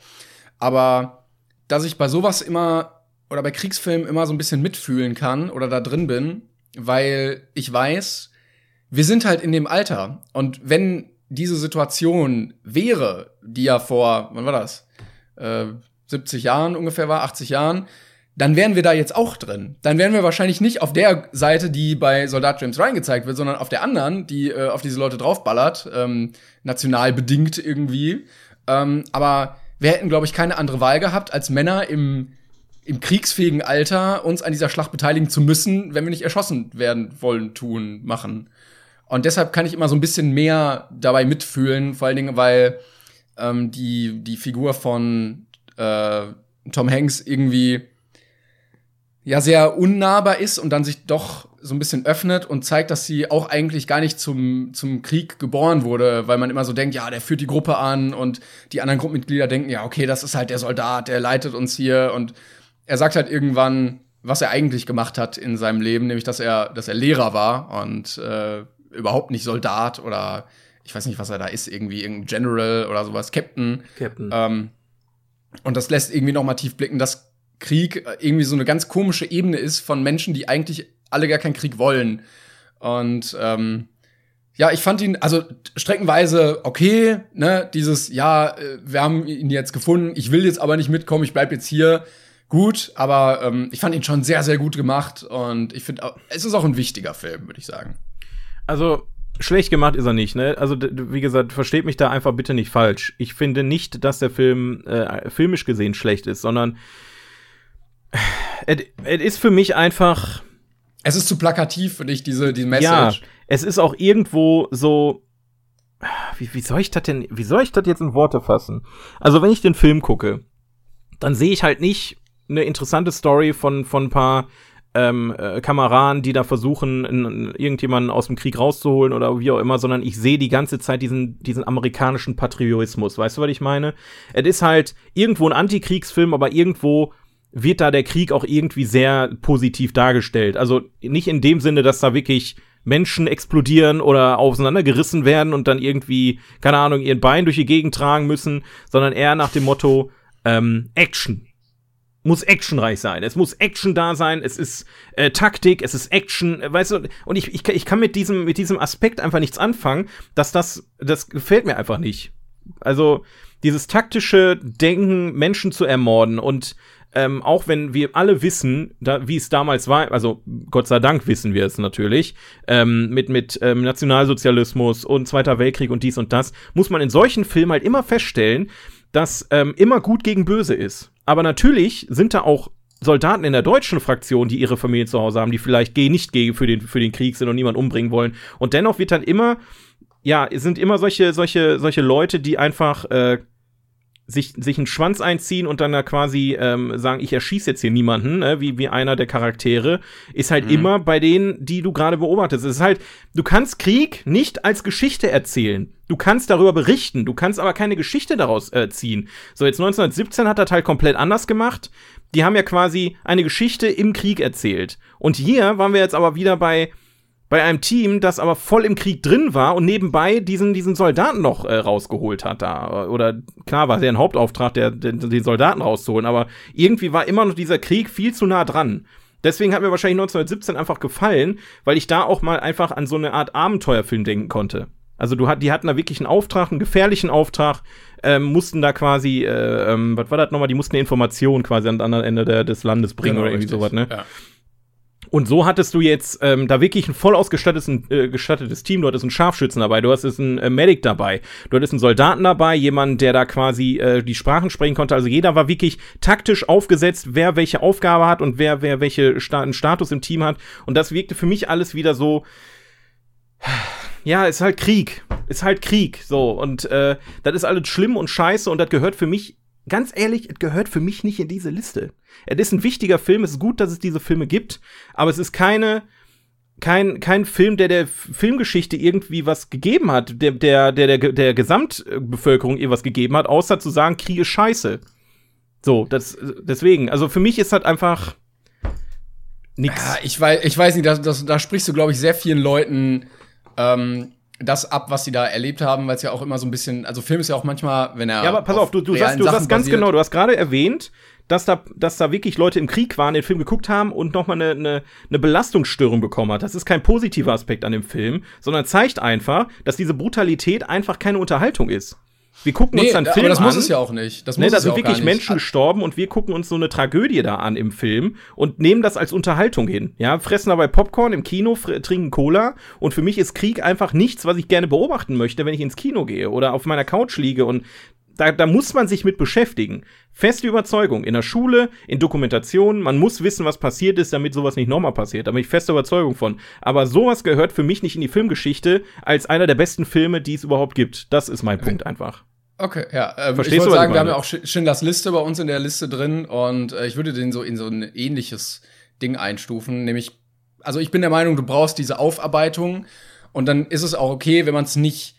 Aber dass ich bei sowas immer oder bei Kriegsfilmen immer so ein bisschen mitfühlen kann oder da drin bin, weil ich weiß, wir sind halt in dem Alter. Und wenn diese Situation wäre, die ja vor, wann war das? Äh, 70 Jahren ungefähr war, 80 Jahren, dann wären wir da jetzt auch drin. Dann wären wir wahrscheinlich nicht auf der Seite, die bei Soldat James Ryan gezeigt wird, sondern auf der anderen, die äh, auf diese Leute draufballert, ähm, national bedingt irgendwie. Ähm, aber wir hätten, glaube ich, keine andere Wahl gehabt, als Männer im, im kriegsfähigen Alter uns an dieser Schlacht beteiligen zu müssen, wenn wir nicht erschossen werden wollen, tun, machen. Und deshalb kann ich immer so ein bisschen mehr dabei mitfühlen, vor allen Dingen, weil ähm, die, die Figur von äh, Tom Hanks irgendwie ja sehr unnahbar ist und dann sich doch so ein bisschen öffnet und zeigt, dass sie auch eigentlich gar nicht zum, zum Krieg geboren wurde, weil man immer so denkt, ja, der führt die Gruppe an und die anderen Gruppenmitglieder denken, ja, okay, das ist halt der Soldat, der leitet uns hier und er sagt halt irgendwann, was er eigentlich gemacht hat in seinem Leben, nämlich dass er, dass er Lehrer war und äh, überhaupt nicht Soldat oder ich weiß nicht, was er da ist, irgendwie irgendein General oder sowas, Captain. Captain. Ähm, und das lässt irgendwie noch mal tief blicken, dass Krieg irgendwie so eine ganz komische Ebene ist von Menschen, die eigentlich alle gar keinen Krieg wollen. Und ähm, ja, ich fand ihn, also streckenweise okay, ne, dieses, ja, äh, wir haben ihn jetzt gefunden, ich will jetzt aber nicht mitkommen, ich bleib jetzt hier. Gut, aber ähm, ich fand ihn schon sehr, sehr gut gemacht und ich finde, es ist auch ein wichtiger Film, würde ich sagen. Also, schlecht gemacht ist er nicht, ne? Also, wie gesagt, versteht mich da einfach bitte nicht falsch. Ich finde nicht, dass der Film äh, filmisch gesehen schlecht ist, sondern es ist für mich einfach. Es ist zu plakativ für dich, diese, diese Message. Ja, es ist auch irgendwo so. Wie, wie soll ich das denn, wie soll ich das jetzt in Worte fassen? Also, wenn ich den Film gucke, dann sehe ich halt nicht eine interessante Story von, von ein paar ähm, äh, Kameraden, die da versuchen, in, irgendjemanden aus dem Krieg rauszuholen oder wie auch immer, sondern ich sehe die ganze Zeit diesen, diesen amerikanischen Patriotismus. Weißt du, was ich meine? Es ist halt irgendwo ein Antikriegsfilm, aber irgendwo wird da der Krieg auch irgendwie sehr positiv dargestellt. Also nicht in dem Sinne, dass da wirklich Menschen explodieren oder auseinandergerissen werden und dann irgendwie, keine Ahnung, ihren Bein durch die Gegend tragen müssen, sondern eher nach dem Motto ähm, Action muss actionreich sein. Es muss Action da sein. Es ist äh, Taktik. Es ist Action. Weißt du? Und ich, ich, ich kann mit diesem mit diesem Aspekt einfach nichts anfangen. Dass das das gefällt mir einfach nicht. Also dieses taktische Denken, Menschen zu ermorden und ähm, auch wenn wir alle wissen, da, wie es damals war, also Gott sei Dank wissen wir es natürlich, ähm, mit, mit ähm, Nationalsozialismus und Zweiter Weltkrieg und dies und das, muss man in solchen Filmen halt immer feststellen, dass ähm, immer gut gegen böse ist. Aber natürlich sind da auch Soldaten in der deutschen Fraktion, die ihre Familie zu Hause haben, die vielleicht nicht gegen für den, für den Krieg sind und niemanden umbringen wollen. Und dennoch wird dann immer, ja, es sind immer solche, solche, solche Leute, die einfach äh, sich, sich einen Schwanz einziehen und dann da quasi ähm, sagen, ich erschieße jetzt hier niemanden, ne, wie, wie einer der Charaktere, ist halt mhm. immer bei denen, die du gerade beobachtest. Es ist halt, du kannst Krieg nicht als Geschichte erzählen. Du kannst darüber berichten, du kannst aber keine Geschichte daraus äh, ziehen. So, jetzt 1917 hat er halt komplett anders gemacht. Die haben ja quasi eine Geschichte im Krieg erzählt. Und hier waren wir jetzt aber wieder bei bei einem Team, das aber voll im Krieg drin war und nebenbei diesen, diesen Soldaten noch äh, rausgeholt hat da. Oder klar war es ja ein Hauptauftrag, der, den, den Soldaten rauszuholen, aber irgendwie war immer noch dieser Krieg viel zu nah dran. Deswegen hat mir wahrscheinlich 1917 einfach gefallen, weil ich da auch mal einfach an so eine Art Abenteuerfilm denken konnte. Also du hat, die hatten da wirklich einen Auftrag, einen gefährlichen Auftrag, ähm, mussten da quasi, äh, ähm, was war das nochmal, die mussten eine Information quasi an den anderen Ende der, des Landes bringen genau, oder irgendwie richtig. sowas, ne? Ja. Und so hattest du jetzt ähm, da wirklich ein voll ausgestattetes äh, gestattetes Team. Du hattest einen Scharfschützen dabei, du hattest einen äh, Medic dabei, du hattest einen Soldaten dabei, jemand, der da quasi äh, die Sprachen sprechen konnte. Also jeder war wirklich taktisch aufgesetzt, wer welche Aufgabe hat und wer wer welche Sta Status im Team hat. Und das wirkte für mich alles wieder so. Ja, ist halt Krieg. Ist halt Krieg. So. Und äh, das ist alles schlimm und scheiße und das gehört für mich ganz ehrlich, es gehört für mich nicht in diese Liste. Es ist ein wichtiger Film, es ist gut, dass es diese Filme gibt, aber es ist keine kein, kein Film, der der Filmgeschichte irgendwie was gegeben hat, der, der, der, der, der Gesamtbevölkerung ihr was gegeben hat, außer zu sagen, Krieg ist scheiße. So, das, deswegen, also für mich ist halt einfach nix. Ja, ich weiß, ich weiß nicht, da, das, da sprichst du, glaube ich, sehr vielen Leuten ähm, das ab, was sie da erlebt haben, weil es ja auch immer so ein bisschen, also Film ist ja auch manchmal, wenn er. Ja, aber pass auf, du, du sagst, du sagst ganz genau, du hast gerade erwähnt, dass da, dass da wirklich Leute im Krieg waren, den Film geguckt haben und nochmal eine, eine, eine Belastungsstörung bekommen hat. Das ist kein positiver Aspekt an dem Film, sondern zeigt einfach, dass diese Brutalität einfach keine Unterhaltung ist. Wir gucken Nee, uns dann aber Film das an. muss es ja auch nicht. Das muss Ne, da es ja sind auch wirklich. Menschen gestorben und wir gucken uns so eine Tragödie da an im Film und nehmen das als Unterhaltung hin. Ja, fressen dabei Popcorn im Kino, trinken Cola und für mich ist Krieg einfach nichts, was ich gerne beobachten möchte, wenn ich ins Kino gehe oder auf meiner Couch liege und da, da muss man sich mit beschäftigen. Feste Überzeugung. In der Schule, in Dokumentationen, man muss wissen, was passiert ist, damit sowas nicht nochmal passiert. Da bin ich feste Überzeugung von. Aber sowas gehört für mich nicht in die Filmgeschichte als einer der besten Filme, die es überhaupt gibt. Das ist mein Punkt einfach. Okay, ja. Ähm, Verstehst ich was sagen, wir haben ja auch Sch- Schindlers Liste bei uns in der Liste drin und äh, ich würde den so in so ein ähnliches Ding einstufen, nämlich, also ich bin der Meinung, du brauchst diese Aufarbeitung und dann ist es auch okay, wenn man es nicht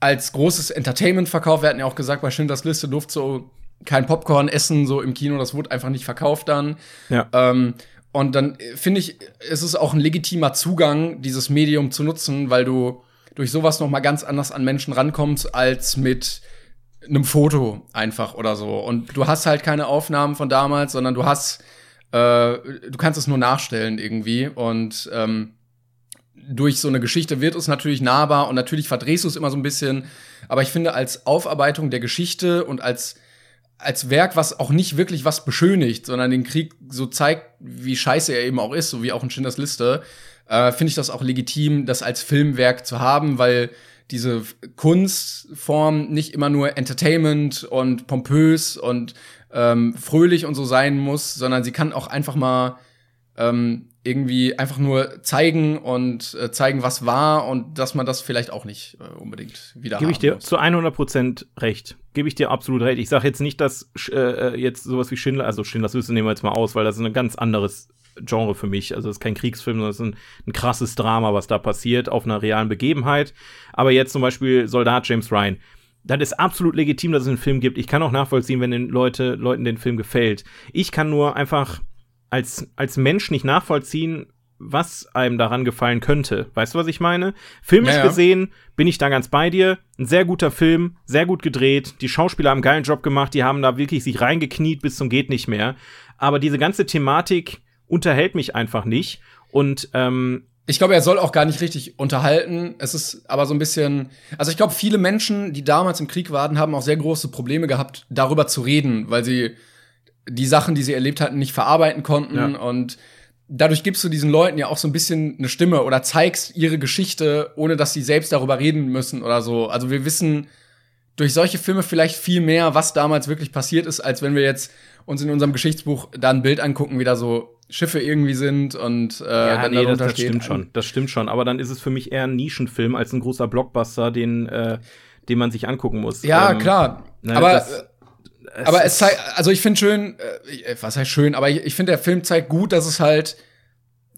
als großes Entertainment verkauft. Wir hatten ja auch gesagt, bei Schindlers Liste durfte so kein Popcorn essen, so im Kino, das wurde einfach nicht verkauft dann. Ja. Ähm, und dann äh, finde ich, ist es auch ein legitimer Zugang, dieses Medium zu nutzen, weil du durch sowas noch mal ganz anders an Menschen rankommst als mit einem Foto einfach oder so. Und du hast halt keine Aufnahmen von damals, sondern du hast, äh, du kannst es nur nachstellen irgendwie. Und ähm, durch so eine Geschichte wird es natürlich nahbar und natürlich verdrehst du es immer so ein bisschen. Aber ich finde, als Aufarbeitung der Geschichte und als als Werk, was auch nicht wirklich was beschönigt, sondern den Krieg so zeigt, wie scheiße er eben auch ist, so wie auch in Schindlers Liste, äh, finde ich das auch legitim, das als Filmwerk zu haben, weil diese Kunstform nicht immer nur Entertainment und pompös und ähm, fröhlich und so sein muss, sondern sie kann auch einfach mal ähm, irgendwie einfach nur zeigen und äh, zeigen, was war und dass man das vielleicht auch nicht äh, unbedingt wieder Gebe ich dir muss. zu 100% recht. Gebe ich dir absolut recht. Ich sage jetzt nicht, dass äh, jetzt sowas wie Schindler, also Schindlers Liste nehmen wir jetzt mal aus, weil das ist ein ganz anderes Genre für mich. Also es ist kein Kriegsfilm, sondern es ist ein, ein krasses Drama, was da passiert auf einer realen Begebenheit. Aber jetzt zum Beispiel Soldat James Ryan. Das ist absolut legitim, dass es einen Film gibt. Ich kann auch nachvollziehen, wenn den Leute, Leuten den Film gefällt. Ich kann nur einfach als, als Mensch nicht nachvollziehen, was einem daran gefallen könnte. Weißt du, was ich meine? Filmisch Ja, ja. gesehen bin ich da ganz bei dir. Ein sehr guter Film, sehr gut gedreht. Die Schauspieler haben einen geilen Job gemacht. Die haben da wirklich sich reingekniet bis zum geht nicht mehr. Aber diese ganze Thematik unterhält mich einfach nicht. Und ähm, Ich glaube, er soll auch gar nicht richtig unterhalten. Es ist aber so ein bisschen. Also ich glaube, viele Menschen, die damals im Krieg waren, haben auch sehr große Probleme gehabt, darüber zu reden, weil sie die Sachen, die sie erlebt hatten, nicht verarbeiten konnten. Ja. Und dadurch gibst du diesen Leuten ja auch so ein bisschen eine Stimme oder zeigst ihre Geschichte, ohne dass sie selbst darüber reden müssen oder so. Also wir wissen durch solche Filme vielleicht viel mehr, was damals wirklich passiert ist, als wenn wir jetzt uns in unserem Geschichtsbuch da ein Bild angucken, wie da so Schiffe irgendwie sind und äh, ja, dann nee, das, darunter das steht. stimmt schon. Das stimmt schon. Aber dann ist es für mich eher ein Nischenfilm als ein großer Blockbuster, den, äh, den man sich angucken muss. Ja, Ähm, klar. ne, aber das- aber es zeigt, also ich finde schön, äh, was heißt schön, aber ich, ich finde, der Film zeigt gut, dass es halt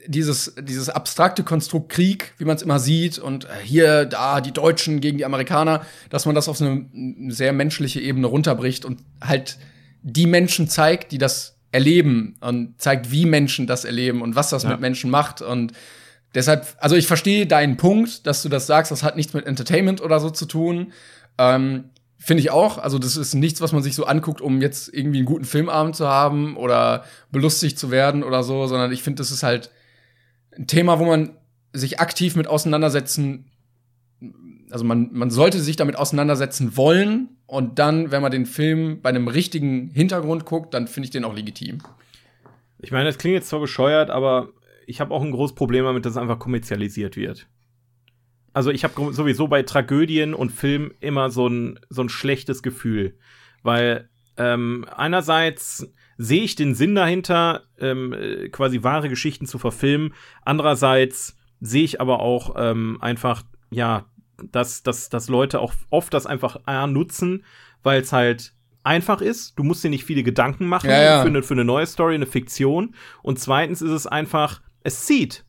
dieses, dieses abstrakte Konstrukt Krieg, wie man es immer sieht, und äh, hier, da, die Deutschen gegen die Amerikaner, dass man das auf eine sehr menschliche Ebene runterbricht und halt die Menschen zeigt, die das erleben und zeigt, wie Menschen das erleben und was das Ja. mit Menschen macht. Und deshalb, also ich verstehe deinen Punkt, dass du das sagst, das hat nichts mit Entertainment oder so zu tun. Ähm, Finde ich auch. Also, das ist nichts, was man sich so anguckt, um jetzt irgendwie einen guten Filmabend zu haben oder belustigt zu werden oder so, sondern ich finde, das ist halt ein Thema, wo man sich aktiv mit auseinandersetzen, also man, man sollte sich damit auseinandersetzen wollen und dann, wenn man den Film bei einem richtigen Hintergrund guckt, dann finde ich den auch legitim. Ich meine, das klingt jetzt zwar bescheuert, aber ich habe auch ein großes Problem damit, dass es einfach kommerzialisiert wird. Also ich habe sowieso bei Tragödien und Filmen immer so ein, so ein schlechtes Gefühl. Weil ähm, einerseits sehe ich den Sinn dahinter, ähm, äh, quasi wahre Geschichten zu verfilmen. Andererseits sehe ich aber auch ähm, einfach, ja, dass, dass, dass Leute auch oft das einfach A, nutzen, weil es halt einfach ist. Du musst dir nicht viele Gedanken machen Ja, ja. Für, eine, für eine neue Story, eine Fiktion. Und zweitens ist es einfach, es zieht.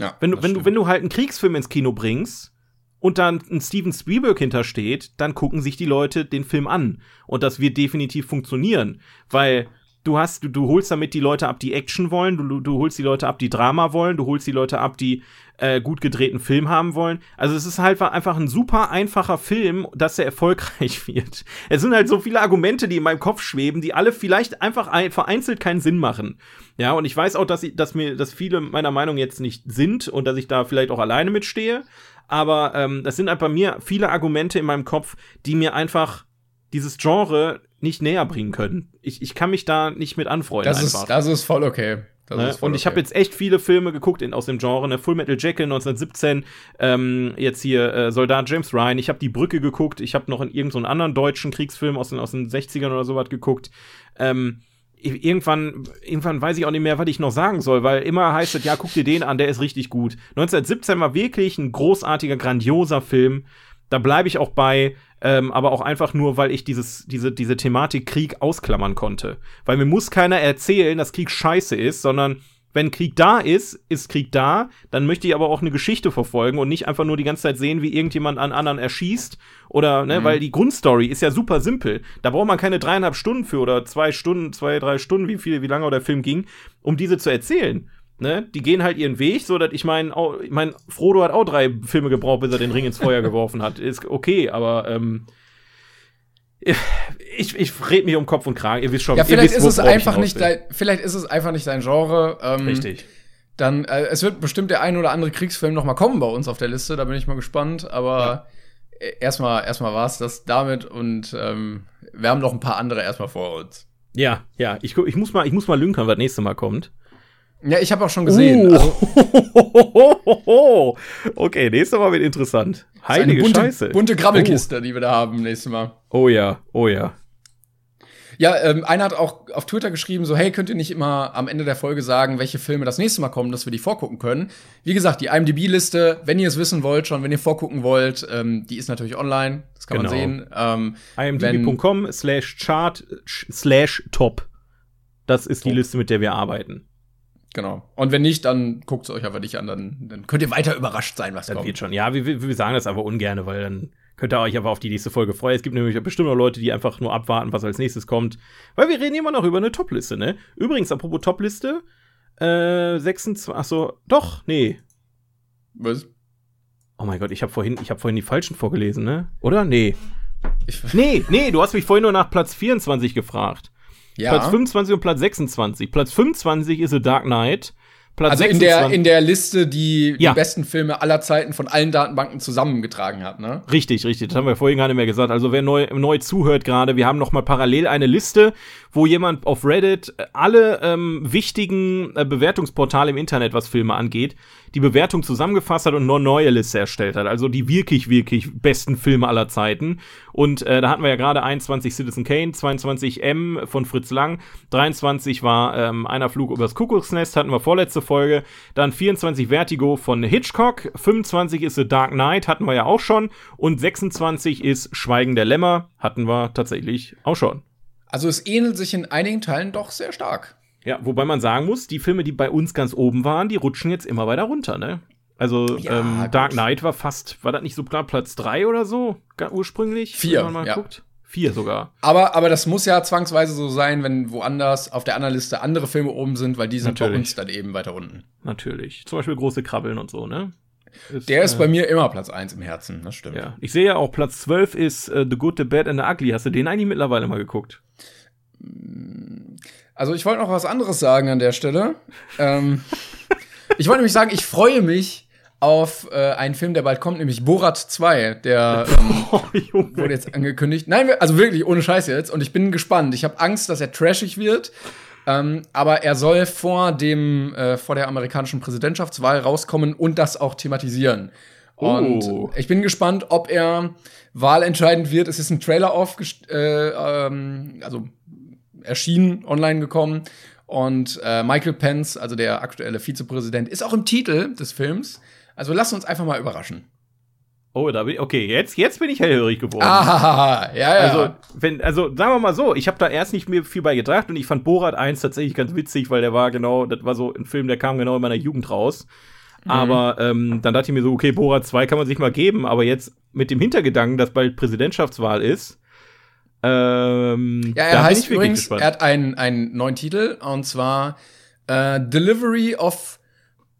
Ja, Wenn du, wenn, du, wenn du halt einen Kriegsfilm ins Kino bringst und dann ein Steven Spielberg hintersteht, dann gucken sich die Leute den Film an. Und das wird definitiv funktionieren. Weil du hast, du, du holst damit die Leute ab, die Action wollen, du, du holst die Leute ab, die Drama wollen, du holst die Leute ab, die äh, gut gedrehten Film haben wollen. Also es ist halt einfach ein super einfacher Film, dass er erfolgreich wird. Es sind halt so viele Argumente, die in meinem Kopf schweben, die alle vielleicht einfach ein, vereinzelt keinen Sinn machen. Ja, und ich weiß auch, dass, ich, dass mir, dass viele meiner Meinung jetzt nicht sind und dass ich da vielleicht auch alleine mitstehe. Aber ähm, das sind halt bei mir viele Argumente in meinem Kopf, die mir einfach dieses Genre nicht näher bringen können. Ich, ich kann mich da nicht mit anfreunden. Das, einfach. ist, das ist voll okay. Ne? Und ich habe jetzt echt viele Filme geguckt in, aus dem Genre, ne? Full Metal Jacket 1917, ähm, jetzt hier äh, Soldat James Ryan, ich habe die Brücke geguckt, ich habe noch in irgendeinem so anderen deutschen Kriegsfilm aus den, aus den 60ern oder sowas geguckt. Ähm, irgendwann, irgendwann weiß ich auch nicht mehr, was ich noch sagen soll, weil immer heißt es, ja, guck dir den an, der ist richtig gut. 1917 war wirklich ein großartiger, grandioser Film. Da bleibe ich auch bei, ähm, aber auch einfach nur, weil ich dieses, diese, diese Thematik Krieg ausklammern konnte. Weil mir muss keiner erzählen, dass Krieg scheiße ist, sondern wenn Krieg da ist, ist Krieg da, dann möchte ich aber auch eine Geschichte verfolgen und nicht einfach nur die ganze Zeit sehen, wie irgendjemand an anderen erschießt oder, ne, mhm. weil die Grundstory ist ja super simpel. Da braucht man keine dreieinhalb Stunden für oder zwei Stunden, zwei, drei Stunden, wie viel, wie lange der Film ging, um diese zu erzählen. Ne? Die gehen halt ihren Weg, so dass ich meine, ich mein, Frodo hat auch drei Filme gebraucht, bis er den Ring ins Feuer geworfen hat. Ist okay, aber ähm, ich, ich red mich um Kopf und Kragen. Ihr wisst schon. Ja, vielleicht wisst, ist es einfach nicht dein, vielleicht ist es einfach nicht dein Genre. Ähm, Richtig. Dann, äh, es wird bestimmt der ein oder andere Kriegsfilm noch mal kommen bei uns auf der Liste. Da bin ich mal gespannt. Aber ja. erstmal, erstmal war's das damit und ähm, wir haben noch ein paar andere erstmal vor uns. Ja, ja. Ich, ich muss mal, ich muss mal lünkern, was nächste Mal kommt. Ja, ich habe auch schon gesehen. Uh. Also, okay, nächstes Mal wird interessant. Heilige bunte, Scheiße. Bunte Grabbelkiste, oh. die wir da haben nächstes Mal. Oh ja, oh ja. Ja, ähm, einer hat auch auf Twitter geschrieben, so, hey, könnt ihr nicht immer am Ende der Folge sagen, welche Filme das nächste Mal kommen, dass wir die vorgucken können? Wie gesagt, die IMDb-Liste, wenn ihr es wissen wollt, schon, wenn ihr vorgucken wollt, ähm, die ist natürlich online, das kann genau. man sehen. Ähm, IMDb.com slash chart slash top. Das ist top. die Liste, mit der wir arbeiten. Genau. Und wenn nicht, dann guckt es euch einfach nicht an, dann, dann könnt ihr weiter überrascht sein, was das kommt. Wird schon. Ja, wir, wir sagen das aber ungern, weil dann könnt ihr euch aber auf die nächste Folge freuen. Es gibt nämlich bestimmt noch Leute, die einfach nur abwarten, was als nächstes kommt. Weil wir reden immer noch über eine Topliste, ne? Übrigens, apropos Topliste, äh, 26, ach so, doch, nee. Was? Oh mein Gott, ich habe vorhin, ich habe vorhin die falschen vorgelesen, ne? Oder? Nee. Ich, nee, nee, du hast mich vorhin nur nach Platz 24 gefragt. Ja. Platz 25 und Platz 26. Platz 25 ist The Dark Knight. Platz also 26. in der, in der Liste, die ja. die besten Filme aller Zeiten von allen Datenbanken zusammengetragen hat, ne? Richtig, richtig. Das haben wir vorhin gar nicht mehr gesagt. Also wer neu, neu zuhört gerade, wir haben noch mal parallel eine Liste, wo jemand auf Reddit alle ähm, wichtigen äh, Bewertungsportale im Internet, was Filme angeht, die Bewertung zusammengefasst hat und eine neue Liste erstellt hat. Also die wirklich, wirklich besten Filme aller Zeiten. Und äh, da hatten wir ja gerade 21 Citizen Kane, 22 M von Fritz Lang, 23 war ähm, einer Flug übers Kuckucksnest, hatten wir vorletzte Folge. Dann 24 Vertigo von Hitchcock, 25 ist The Dark Knight, hatten wir ja auch schon. Und 26 ist Schweigen der Lämmer, hatten wir tatsächlich auch schon. Also es ähnelt sich in einigen Teilen doch sehr stark. Ja, wobei man sagen muss, die Filme, die bei uns ganz oben waren, die rutschen jetzt immer weiter runter, ne? Also ja, ähm, Dark Knight war fast, war das nicht so klar Platz drei oder so ursprünglich? Vier, wenn man mal ja. guckt. Vier sogar. Aber, aber das muss ja zwangsweise so sein, wenn woanders auf der anderen Liste andere Filme oben sind, weil die sind Natürlich. bei uns dann eben weiter unten. Natürlich. Zum Beispiel große Krabbeln und so, ne? Ist, der ist äh, bei mir immer Platz eins im Herzen, das stimmt. Ja. Ich sehe ja auch Platz 12 ist uh, The Good, The Bad and The Ugly. Hast du den eigentlich mittlerweile mal geguckt? Also ich wollte noch was anderes sagen an der Stelle. ähm, ich wollte nämlich sagen, ich freue mich auf äh, einen Film, der bald kommt, nämlich Borat 2. Der ähm, oh, wurde jetzt angekündigt. Nein, also wirklich ohne Scheiß jetzt. Und ich bin gespannt. Ich habe Angst, dass er trashig wird. Ähm, aber er soll vor dem äh, vor der amerikanischen Präsidentschaftswahl rauskommen und das auch thematisieren. Und oh. ich bin gespannt, ob er wahlentscheidend wird. Es ist ein Trailer aufgestellt, äh, ähm, also erschienen, online gekommen. Und äh, Michael Pence, also der aktuelle Vizepräsident, ist auch im Titel des Films. Also lass uns einfach mal überraschen. Oh, da bin ich, okay, jetzt, jetzt bin ich hellhörig geworden. Ah, ja, ja. Also, wenn, also sagen wir mal so, ich habe da erst nicht mehr viel bei gedacht und ich fand Borat 1 tatsächlich ganz witzig, weil der war genau, das war so ein Film, der kam genau in meiner Jugend raus. Mhm. Aber ähm, dann dachte ich mir so, okay, Borat 2 kann man sich mal geben, aber jetzt mit dem Hintergedanken, dass bald Präsidentschaftswahl ist, ähm, ja, er heißt übrigens, gespannt. er hat einen, einen neuen Titel und zwar äh, Delivery of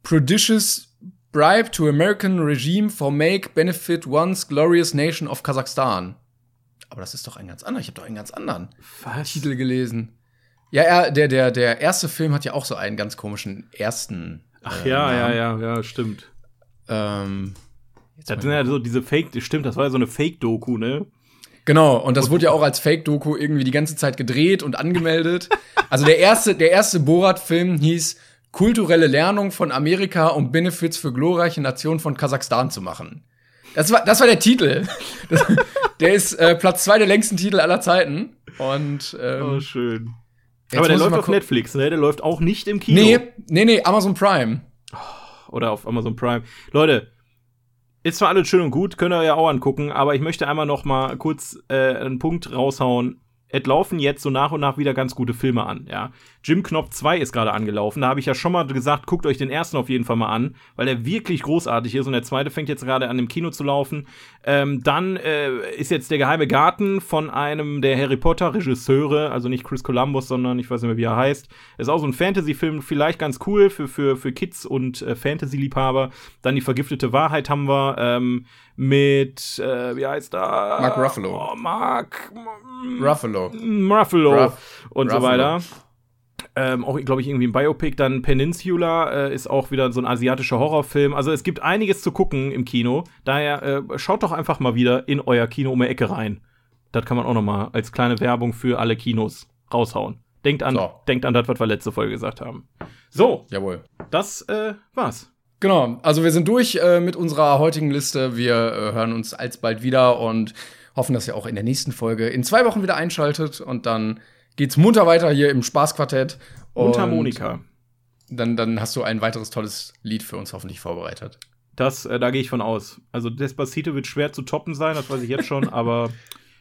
Prodigious Bribe to American Regime for Make Benefit Once Glorious Nation of Kazakhstan. Aber das ist doch ein ganz anderer. Ich habe doch einen ganz anderen Was? Titel gelesen. Ja, er, der, der, der erste Film hat ja auch so einen ganz komischen ersten. Ach äh, ja, ja, Namen. ja, ja, stimmt. Ähm, Das sind ja so diese Fake, stimmt, das war ja so eine Fake-Doku, ne? Genau, und das wurde ja auch als Fake-Doku irgendwie die ganze Zeit gedreht und angemeldet. Also der erste, der erste Borat-Film hieß Kulturelle Lernung von Amerika, um Benefits für glorreiche Nationen von Kasachstan zu machen. Das war, das war der Titel. Das, der ist äh, Platz zwei der längsten Titel aller Zeiten. Und ähm, Oh, schön. Aber der läuft auf Netflix, ne? Der läuft auch nicht im Kino. Nee, nee, nee, Amazon Prime. Oder auf Amazon Prime. Leute, ist zwar alles schön und gut, könnt ihr ja auch angucken, aber ich möchte einmal noch mal kurz äh, einen Punkt raushauen. Es laufen jetzt so nach und nach wieder ganz gute Filme an, ja. Jim Knopf 2 ist gerade angelaufen. Da habe ich ja schon mal gesagt, guckt euch den ersten auf jeden Fall mal an, weil der wirklich großartig ist und der zweite fängt jetzt gerade an im Kino zu laufen. Ähm, dann äh, ist jetzt der geheime Garten von einem der Harry Potter Regisseure, also nicht Chris Columbus, sondern ich weiß nicht mehr, wie er heißt. Ist auch so ein Fantasy-Film, vielleicht ganz cool für, für, für Kids und äh, Fantasy-Liebhaber. Dann die vergiftete Wahrheit haben wir ähm, mit, äh, wie heißt er? Mark Ruffalo. Oh, Mark Ruffalo. Ruffalo Ruff- und so Ruffalo. weiter. Ähm, auch, glaube ich, irgendwie ein Biopic. Dann Peninsula äh, ist auch wieder so ein asiatischer Horrorfilm. Also es gibt einiges zu gucken im Kino. Daher äh, schaut doch einfach mal wieder in euer Kino um die Ecke rein. Das kann man auch noch mal als kleine Werbung für alle Kinos raushauen. Denkt an, So. denkt an das, was wir letzte Folge gesagt haben. So, Jawohl. das äh, war's. Genau, also wir sind durch äh, mit unserer heutigen Liste. Wir äh, hören uns alsbald wieder und hoffen, dass ihr auch in der nächsten Folge in zwei Wochen wieder einschaltet. Und dann geht's munter weiter hier im Spaßquartett. Und Und Harmonika. Dann, dann hast du ein weiteres tolles Lied für uns hoffentlich vorbereitet. Das, äh, da gehe ich von aus. Also Despacito wird schwer zu toppen sein, das weiß ich jetzt schon, aber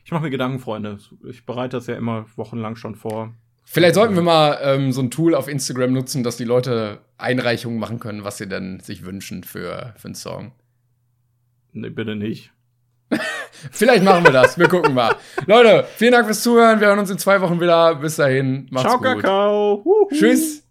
ich mache mir Gedanken, Freunde. Ich bereite das ja immer wochenlang schon vor. Vielleicht sollten wir mal ähm, so ein Tool auf Instagram nutzen, dass die Leute Einreichungen machen können, was sie denn sich wünschen für, für einen Song. Nee, bitte nicht. Vielleicht machen wir das. Wir gucken mal. Leute, vielen Dank fürs Zuhören. Wir hören uns in zwei Wochen wieder. Bis dahin. Macht's Ciao, gut. Kakao. Huhu. Tschüss.